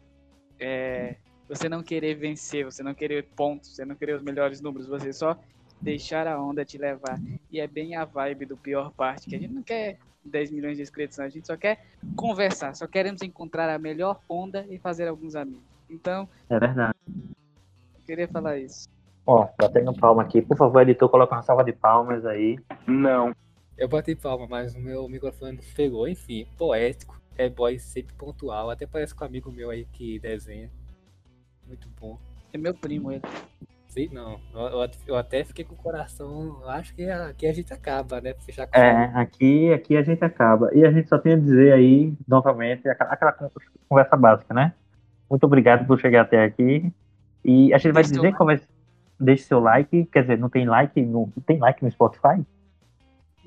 S2: é você não querer vencer, você não querer pontos, você não querer os melhores números, você só deixar a onda te levar. E é bem a vibe do pior parte, que a gente não quer 10 milhões de inscritos, não, a gente só quer conversar, só queremos encontrar a melhor onda e fazer alguns amigos. Então,
S3: É verdade.
S2: eu queria falar isso.
S3: Ó, batendo palma aqui. Por favor, editor, coloca uma salva de palmas aí.
S4: Não.
S1: Eu bati palma, mas o meu microfone não pegou. Enfim, poético. É boy sempre pontual. Até parece com um amigo meu aí que desenha. Muito bom.
S2: É meu primo ele.
S1: Sei não. Eu, eu- eu até fiquei com o coração. eu Acho que aqui a gente acaba, né? Fechar com
S3: É, aqui, aqui a gente acaba. E a gente só tem a dizer aí, novamente, aquela, aquela conversa básica, né? Muito obrigado por chegar até aqui. E a gente vai
S2: Deixe
S3: dizer como é. Deixe seu like. Quer dizer, não tem like no, não tem like no Spotify?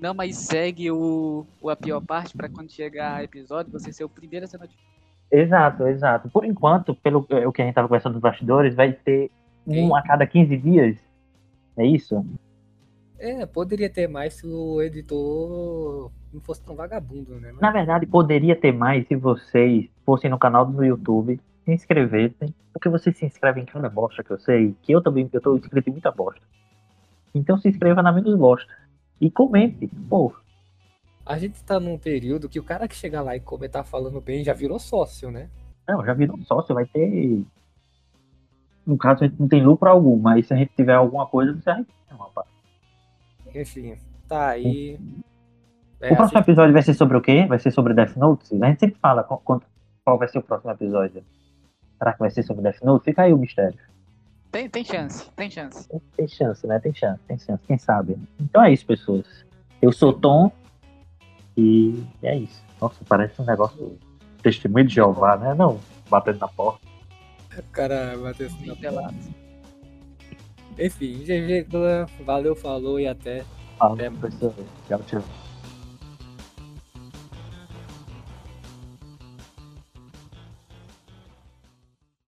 S2: Não, mas segue o, o A Pior Parte pra quando chegar episódio você ser o primeiro a ser notificado.
S3: Exato, exato. Por enquanto, pelo o que a gente tava conversando nos bastidores, vai ter um a cada 15 dias. É isso?
S1: É, poderia ter mais se o editor não fosse tão vagabundo, né?
S3: Na verdade, poderia ter mais se vocês fossem no canal do YouTube, se inscrevessem, porque vocês se inscrevem em cada bosta que eu sei, que eu também eu tô inscrito em muita bosta. Então se inscreva na menos bosta. E comente. Pô,
S1: A gente tá num período que o cara que chega lá e comentar falando bem já virou sócio, né?
S3: não, já virou sócio, vai ter. No caso, a gente não tem lucro algum, mas se a gente tiver alguma coisa, você vai ter uma parte.
S1: Enfim, tá aí. É,
S3: o próximo
S1: assim,
S3: episódio vai ser sobre o quê? Vai ser sobre Death Note? A gente sempre fala qual vai ser o próximo episódio. Será que vai ser sobre Death Note? Fica aí o mistério.
S2: Tem, tem chance, tem chance.
S3: Tem, tem chance, né? Tem chance, tem chance, quem sabe. Então é isso, pessoas. Eu sou Tom e é isso. Nossa, parece um negócio testemunho de Jeová, né? Não, batendo na porta.
S1: o cara bateu assim na
S2: Pelado.
S1: Enfim, GG, valeu, falou e até.
S3: Fala,
S1: É.
S3: pessoas. Tchau, tchau.